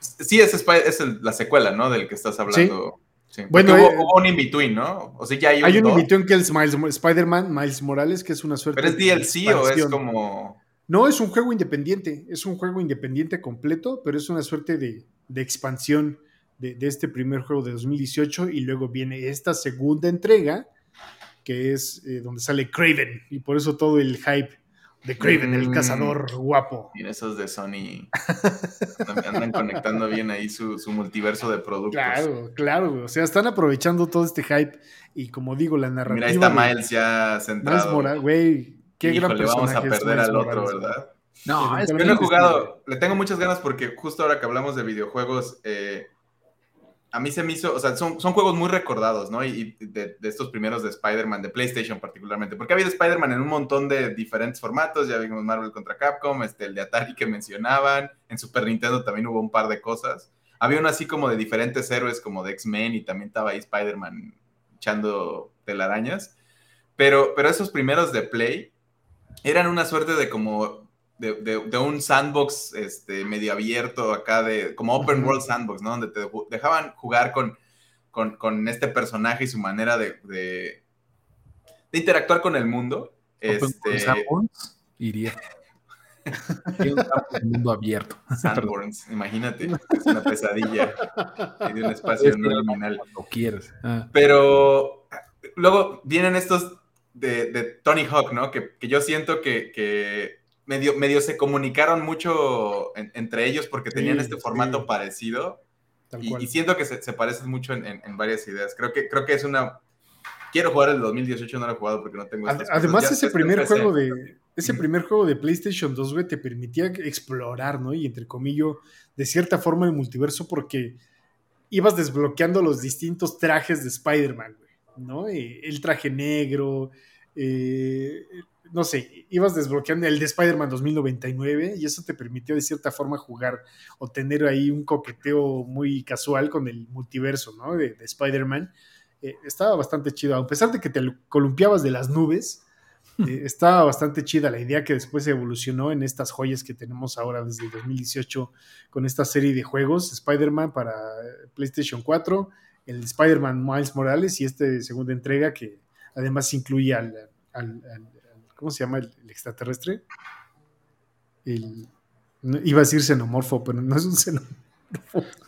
Sí, es, es la secuela, ¿no? Del que estás hablando. Sí. Bueno, eh, hubo, un in-between, ¿no? O sea, ya hay un, hay un in-between que es Spider-Man, Miles Morales, que es una suerte... ¿Pero es DLC o es como...? No, es un juego independiente, es un juego independiente completo, pero es una suerte de, de expansión de, de, este primer juego de 2018 y luego viene esta segunda entrega que es eh, donde sale Craven, y por eso todo el hype de Craven, el mm. cazador guapo. Y esos de Sony andan conectando bien ahí su, multiverso de productos. Claro, claro, o sea, están aprovechando todo este hype y como digo, la narrativa. Mira, ahí está Miles ya centrado. Miles güey, qué gran personaje. vamos a perder al otro, ¿verdad? No, es que no he jugado, le tengo muchas ganas porque justo ahora que hablamos de videojuegos, eh, a mí se me hizo, o sea, son, son juegos muy recordados, ¿no? Y, de, estos primeros de Spider-Man, de PlayStation particularmente, porque ha habido Spider-Man en un montón de diferentes formatos, ya vimos Marvel contra Capcom, este, el de Atari que mencionaban, en Super Nintendo también hubo un par de cosas. Había uno así como de diferentes héroes, como de X-Men, y también estaba ahí Spider-Man echando telarañas. Pero, pero esos primeros de Play eran una suerte de como de, un sandbox este, medio abierto acá, de como open world sandbox, ¿no? Donde te dejaban jugar con, con, este personaje y su manera de, de, interactuar con el mundo. Este, iría. un mundo abierto. Sandborns, imagínate, es una pesadilla de un espacio no liminal. Lo quieres. Ah. Pero luego vienen estos de, Tony Hawk, ¿no? Que, yo siento que, medio, medio, se comunicaron mucho entre ellos porque tenían este formato parecido. Y, siento que se, parecen mucho en, varias ideas. Creo que, creo que es una. Quiero jugar el 2018, no lo he jugado porque no tengo. Además, ese primer juego de. Ese primer juego de PlayStation 2, te permitía explorar, ¿no? Y entre comillas, de cierta forma el multiverso, porque ibas desbloqueando los distintos trajes de Spider-Man, ¿no? Eh, el traje negro, eh, no sé, ibas desbloqueando el de Spider-Man 2099 y eso te permitió de cierta forma jugar o tener ahí un coqueteo muy casual con el multiverso, ¿no? De, Spider-Man. Eh, estaba bastante chido, a pesar de que te columpiabas de las nubes, estaba bastante chida la idea que después evolucionó en estas joyas que tenemos ahora desde el 2018 con esta serie de juegos, Spider-Man para PlayStation 4 el Spider-Man Miles Morales y esta segunda entrega que además incluye al, ¿cómo se llama? El, extraterrestre. iba a decir xenomorfo, pero no es un xenomorfo.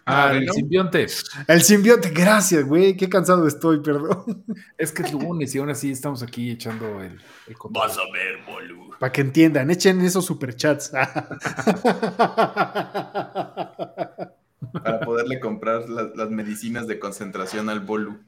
Ah, el simbionte. El simbionte, gracias, güey. Qué cansado estoy, perdón. Es que es lunes y aún así estamos aquí echando el, el Vas a ver, boludo. Para que entiendan, echen esos superchats. para poderle comprar las medicinas de concentración al Bolu.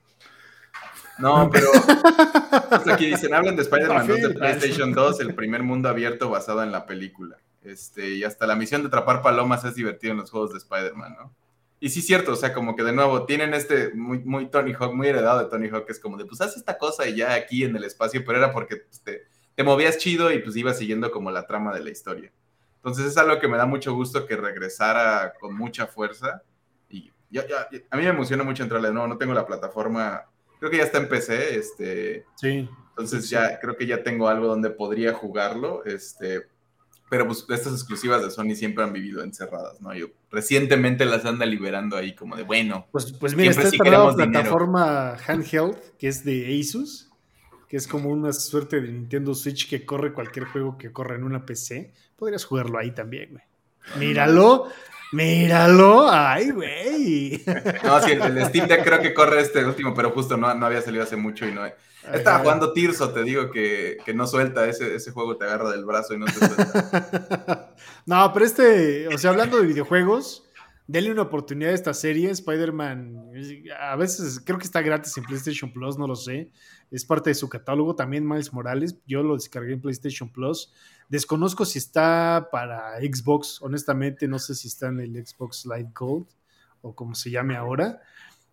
No, pero aquí dicen, hablan de Spider-Man 2 de PlayStation 2, el primer mundo abierto basado en la película. Este, y hasta la misión de atrapar palomas es divertido en los juegos de Spider-Man, ¿no? Y sí, cierto, o sea, como que de nuevo tienen este muy, muy Tony Hawk, muy heredado de Tony Hawk, que es como de, pues haz esta cosa y ya aquí en el espacio, pero era porque pues, te, te movías chido y pues ibas siguiendo como la trama de la historia. Entonces es algo que me da mucho gusto que regresara con mucha fuerza. Y ya, ya, a mí me emociona mucho entrarle. No, no tengo la plataforma. Creo que ya está en PC. Este, sí. Entonces ya creo que ya tengo algo donde podría jugarlo. Este, pero pues estas exclusivas de Sony siempre han vivido encerradas, ¿no? Yo recientemente las anda liberando ahí como de bueno. Pues, pues mira, está esta nueva plataforma handheld que es de Asus que es como una suerte de Nintendo Switch que corre cualquier juego que corra en una PC, podrías jugarlo ahí también, güey. Míralo, míralo, ay, güey. No, sí, el, Steam Deck creo que corre este último, pero justo no, no había salido hace mucho y no. Estaba jugando Tirso, te digo que, que no suelta, ese, ese, juego te agarra del brazo y no te suelta. no, pero este, o sea, hablando de videojuegos, denle una oportunidad a esta serie. Spider-Man, a veces creo que está gratis en PlayStation Plus, no lo sé. Es parte de su catálogo. También Miles Morales, yo lo descargué en PlayStation Plus. Desconozco si está para Xbox, honestamente, no sé si está en el Xbox Live Gold o como se llame ahora.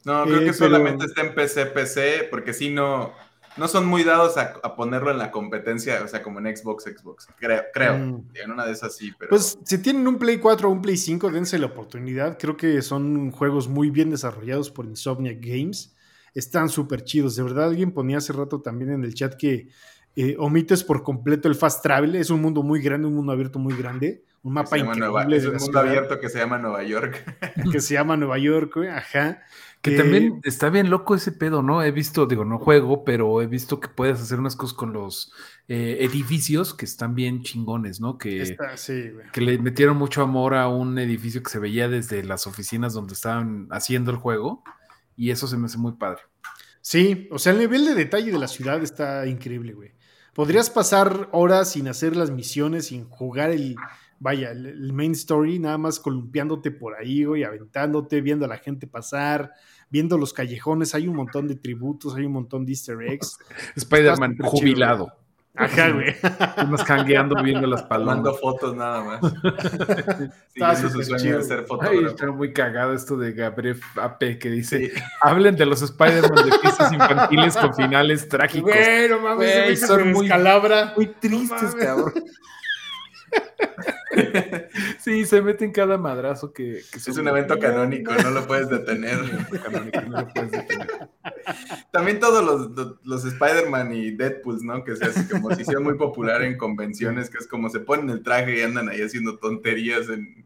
No, creo que eh, solamente está en PC, PC, porque si no no son muy dados a, ponerlo en la competencia, o sea, como en Xbox, Xbox. Creo, creo. Mm. En una de esas sí, pero. Pues si tienen un Play 4 o un Play 5, dense la oportunidad. Creo que son juegos muy bien desarrollados por Insomniac Games. Están súper chidos. De verdad, alguien ponía hace rato también en el chat que eh, omites por completo el fast travel. Es un mundo muy grande, un mundo abierto muy grande. Un mapa increíble. es un mundo abierto que se llama Nueva York. que se llama Nueva York, ajá. Que también está bien loco ese pedo, ¿no? He visto, digo, no juego, pero he visto que puedes hacer unas cosas con los eh, edificios que están bien chingones, ¿no? Que, que le metieron mucho amor a un edificio que se veía desde las oficinas donde estaban haciendo el juego y eso se me hace muy padre. Sí, o sea, el nivel de detalle de la ciudad está increíble, güey. Podrías pasar horas sin hacer las misiones, sin jugar el, vaya, el, main story, nada más columpiándote por ahí, güey, aventándote, viendo a la gente pasar, viendo los callejones, hay un montón de tributos, hay un montón de easter eggs. Spider-Man jubilado. Ajá, güey. Estamos cangueando viendo las palomas. Mando fotos nada más. sí, su sueño de ser fotógrafo. está muy cagado esto de Gabriel AP que dice: Hablen de los Spider-Man de pistas infantiles con finales trágicos. Bueno, mames, son muy, muy tristes, cabrón. sí, se mete en cada madrazo que, es un evento canónico, no lo puedes detener. También todos los, los Spider-Man y Deadpool, ¿no? Que se hace como si sea muy popular en convenciones, que es como se ponen el traje y andan ahí haciendo tonterías en,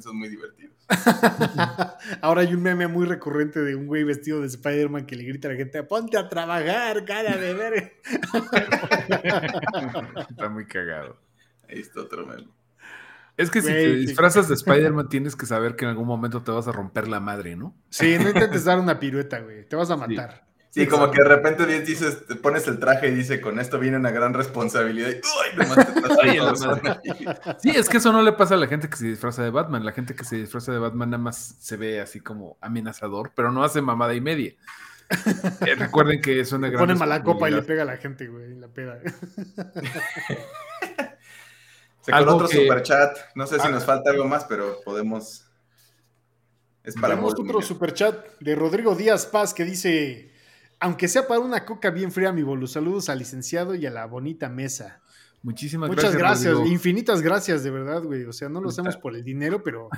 son muy divertidos. Ahora hay un meme muy recurrente de un güey vestido de Spider-Man que le grita a la gente, ponte a trabajar, cara de ver. Está muy cagado. Ahí está otro meme. Es que si te disfrazas de Spider-Man tienes que saber que en algún momento te vas a romper la madre, ¿no? Sí, no intentes dar una pirueta, güey. Te vas a matar. Sí, como que de repente dices, te pones el traje y dice, con esto viene una gran responsabilidad. sí, es que eso no le pasa a la gente que se disfraza de Batman. La gente que se disfraza de Batman nada más se ve así como amenazador, pero no hace mamada y media. Eh, recuerden que es una gran. Pone mala copa y le pega a la gente, güey, la peda. Se otro superchat. No sé si ah. nos falta algo más, pero podemos. Es para Tenemos otro superchat de Rodrigo Díaz Paz que dice: Aunque sea para una coca bien fría, mi bolu, saludos al licenciado y a la bonita mesa. Muchísimas Muchas gracias. infinitas gracias, de verdad, güey. O sea, no lo hacemos por el dinero, pero,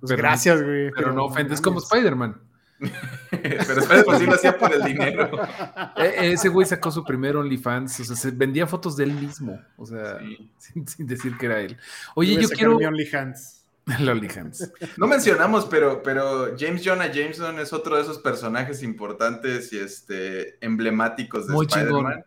pues, gracias, güey. Pero, no ofendes como Spider-Man. Pero Spider-Man sí lo hacía por el dinero. E, ese güey sacó su primer OnlyFans, o sea, se vendía fotos de él mismo, o sea, sin, decir que era él. Oye, yo quiero... OnlyFans. El OnlyFans. No mencionamos, pero, pero James Jonah Jameson es otro de esos personajes importantes y este, emblemáticos de Spider-Man.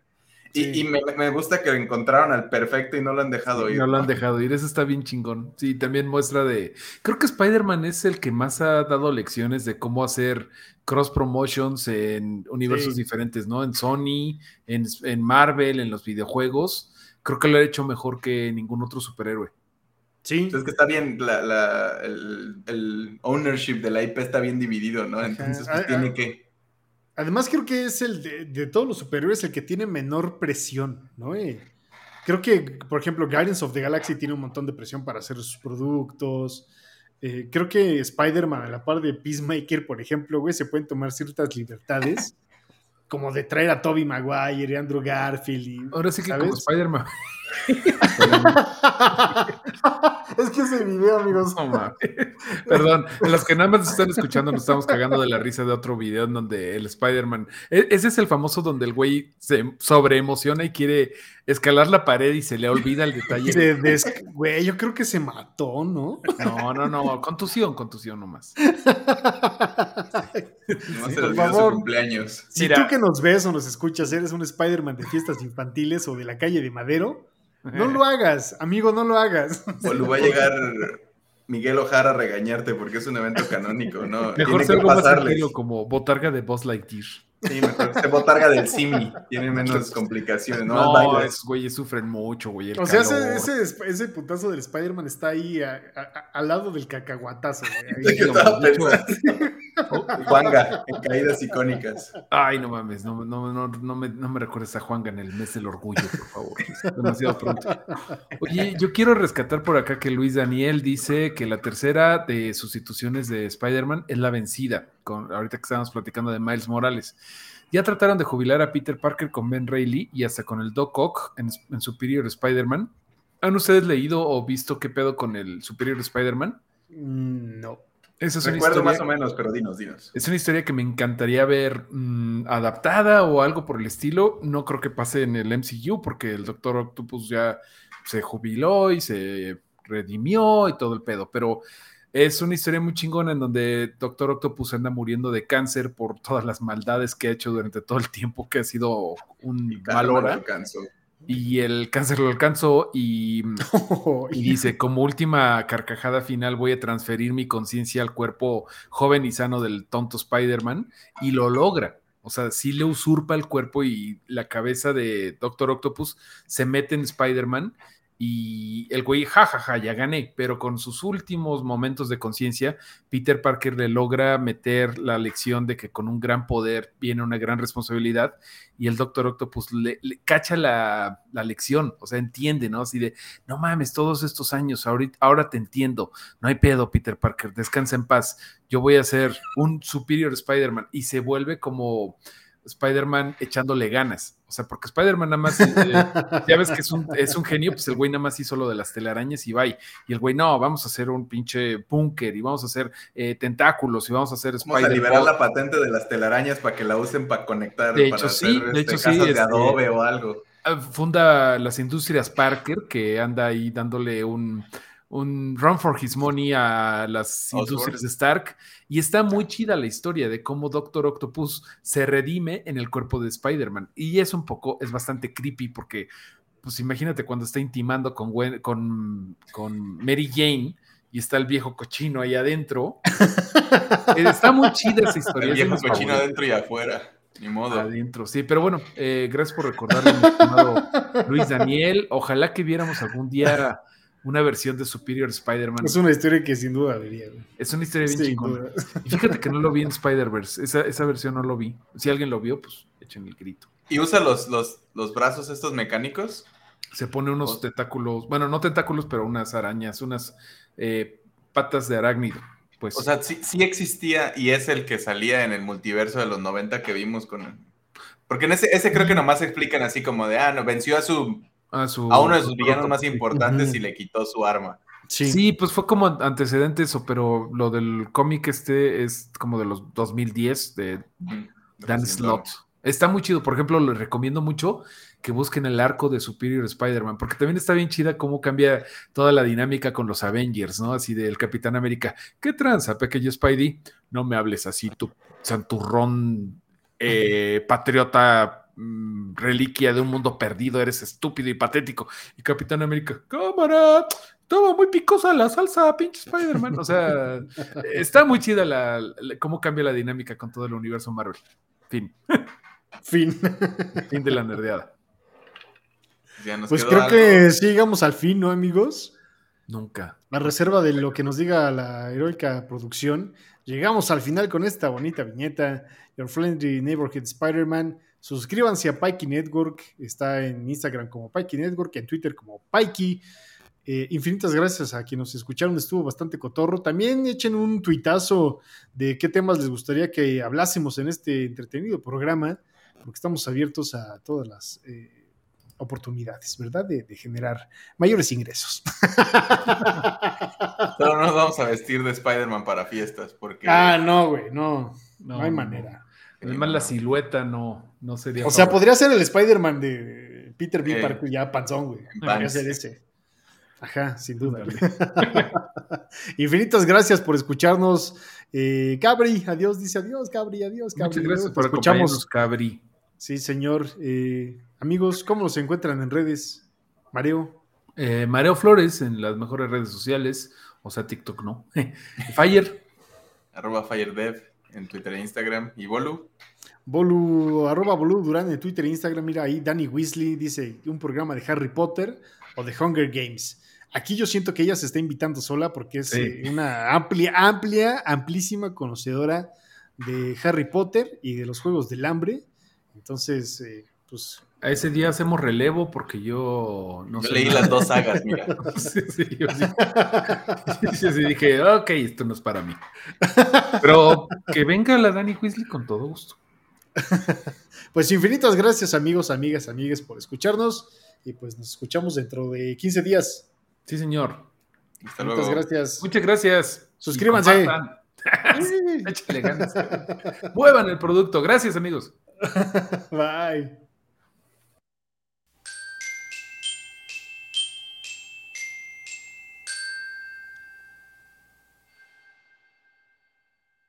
Y, me, gusta que encontraron al perfecto y no lo han dejado ir. No lo han dejado ir, eso está bien chingón. Sí, también muestra de. Creo que Spider-Man es el que más ha dado lecciones de cómo hacer cross promotions en universos diferentes, ¿no? En Sony, en, Marvel, en los videojuegos. Creo que lo ha hecho mejor que ningún otro superhéroe. Sí. Es que está bien, el, ownership de la IP está bien dividido, ¿no? Entonces, pues tiene que Además, creo que es el de, todos los superiores el que tiene menor presión, ¿no? creo que, por ejemplo, Guardians of the Galaxy tiene un montón de presión para hacer sus productos. Eh, creo que Spider-Man, a la par de Peacemaker, por ejemplo, güey, se pueden tomar ciertas libertades, como de traer a Toby Maguire y Andrew Garfield. Y, Ahora sí que como Spider-Man. es que ese video, amigos. Perdón, los que nada más están escuchando nos estamos cagando de la risa de otro video en donde el Spider-Man. E, ese es el famoso donde el güey se sobreemociona y quiere escalar la pared y se le olvida el detalle. Güey, yo creo que se mató, ¿no? No, no, no. Contusión, contusión nomás. no se por favor, cumpleaños. Si tú que nos ves o nos escuchas eres un Spider-Man de fiestas infantiles o de la calle de Madero, no lo hagas, amigo, no lo hagas. O lo va a llegar Miguel Ojara a regañarte porque es un evento canónico, ¿no? Mejor ser algo más tranquilo como botarga de Boss Lightyear. Sí, mejor se botarga del Simi, tiene menos complicaciones, ¿no? No, esos güeyes sufren mucho, güey. O sea, ese, ese, putazo del Spider-Man está ahí al lado del cacahuatazo, güey. Juanga, en caídas icónicas. Ay, no mames, no, no, no, no, me, no me recuerdes a Juanga en el mes del orgullo, por favor. demasiado pronto. Oye, yo quiero rescatar por acá que Luis Daniel dice que la tercera de sustituciones de Spider-Man es la vencida, con, ahorita que estábamos platicando de Miles Morales. Ya trataron de jubilar a Peter Parker con Ben Reilly y hasta con el Doc Ock en, en Superior Spider-Man. ¿Han ustedes leído o visto qué pedo con el Superior Spider-Man? Mm, no. Esa es Recuerdo más o menos, pero dinos, dinos. Es una historia que me encantaría ver mm, adaptada o algo por el estilo. No creo que pase en el MCU porque el Doctor Octopus ya se jubiló y se redimió y todo el pedo, pero es una historia muy chingona en donde Doctor Octopus anda muriendo de cáncer por todas las maldades que ha hecho durante todo el tiempo que ha sido un mal hora y el cáncer lo alcanzó y, y, dice, como última carcajada final voy a transferir mi conciencia al cuerpo joven y sano del tonto Spider-Man y lo logra. O sea, sí le usurpa el cuerpo y la cabeza de Doctor Octopus se mete en Spider-Man y el güey, jajaja, ya gané, pero con sus últimos momentos de conciencia, Peter Parker le logra meter la lección de que con un gran poder viene una gran responsabilidad y el Doctor Octopus le, cacha la, lección, o sea, entiende, ¿no? Así de, no mames, todos estos años, ahorita, ahora te entiendo, no hay pedo, Peter Parker, descansa en paz, yo voy a ser un superior Spider-Man y se vuelve como Spider-Man echándole ganas. O sea, porque Spider-Man nada más, eh, ya ves que es un, es un, genio, pues el güey nada más hizo lo de las telarañas y va. Y el güey, no, vamos a hacer un pinche búnker y vamos a hacer eh, tentáculos y vamos a hacer Spider-Man. Vamos a liberar la patente de las telarañas para que la usen para conectar. De hecho, sí, de hecho, este, sí. de este, Adobe o algo. Ah, funda las industrias Parker, que anda ahí dándole un un Run for His Money a las industrias de Stark. Y está muy chida la historia de cómo Doctor Octopus se redime en el cuerpo de Spider-Man. Y es un poco, es bastante creepy porque pues imagínate cuando está intimando con, con, con Mary Jane y está el viejo cochino ahí adentro. Está muy chida esa historia. El viejo cochino adentro y afuera. Ni modo. Adentro, sí. Pero bueno, eh, gracias por recordarlo, mi estimado Luis Daniel. Ojalá que viéramos algún día una versión de Superior Spider-Man. Es una historia que sin duda vería. Es una historia bien chingona. Y fíjate que no lo vi en Spider-Verse. Esa, esa, versión no lo vi. Si alguien lo vio, pues echen el grito. ¿Y usa los, los, los brazos estos mecánicos? Se pone unos tentáculos, bueno, no tentáculos, pero unas arañas, unas eh, patas de arácnido. Pues. O sea, sí, sí, existía y es el que salía en el multiverso de los 90 que vimos con... Porque en ese, ese creo que nomás explican así como de, ah, no, venció a su... A, su, a uno de sus villanos más importantes y le quitó su arma. Sí. sí. pues fue como antecedente eso, pero lo del cómic este es como de los 2010 de Dan Slott. Está muy chido, por ejemplo, lo recomiendo mucho que busquen el arco de Superior Spider-Man, porque también está bien chida cómo cambia toda la dinámica con los Avengers, ¿no? Así del Capitán América. ¿Qué tranza, pequeño Spidey? No me hables así, tu santurrón eh, patriota mm, reliquia de un mundo perdido, eres estúpido y patético. Y Capitán América, cámara, estaba muy picosa la salsa, pinche Spider-Man. O sea, está muy chida la, cómo cambia la dinámica con todo el universo Marvel. Fin. Fin. fin de la nerdeada pues creo que sí llegamos al fin, ¿no, amigos? Nunca. A reserva de lo que nos diga la heroica producción, llegamos al final con esta bonita viñeta. Your Friendly Neighborhood Spider-Man. Suscríbanse a Pikey Network. Está en Instagram como Pikey Network, en Twitter como Pikey. Eh, infinitas gracias a quienes nos escucharon, estuvo bastante cotorro. También echen un tuitazo de qué temas les gustaría que hablásemos en este entretenido programa, porque estamos abiertos a todas las eh, oportunidades, ¿verdad? De, generar mayores ingresos. Pero no nos vamos a vestir de Spider-Man para fiestas, porque... Ah, no, güey, no, no, hay manera. Además, la silueta no, no sería... O sea, podría ser el Spider-Man de Peter B. Parker ya panzón, güey. Podría ser ese. Ajá, sin duda. Infinitas gracias por escucharnos. Eh, Cabri, adiós, dice adiós, Cabri, adiós, Cabri. Muchas gracias por escucharnos, Cabri. Sí, señor. Eh, amigos, ¿cómo se encuentran en redes? Mareo. Eh, Mareo Flores en las mejores redes sociales, o sea, TikTok no. Fire. arroba FireDev en Twitter e Instagram. ¿Y Bolu? Bolu, arroba Bolu Durán en Twitter e Instagram. Mira ahí, Danny Weasley dice un programa de Harry Potter o de Hunger Games. Aquí yo siento que ella se está invitando sola porque es eh, una amplia, amplia, amplísima conocedora de Harry Potter y de los Juegos del Hambre. Entonces, eh, pues... A ese día hacemos relevo porque yo no yo leí las dos sagas, mira. sí, sí, sí, dije, ok, esto no es para mí. Pero que venga la Dani Weasley con todo gusto. pues infinitas gracias, amigos, amigas, amigues, por escucharnos. Y pues nos escuchamos dentro de 15 días. Sí, señor. Hasta Muchas gracias. Muchas gracias. Suscríbanse. Muevan el producto. Gracias, amigos. Bye.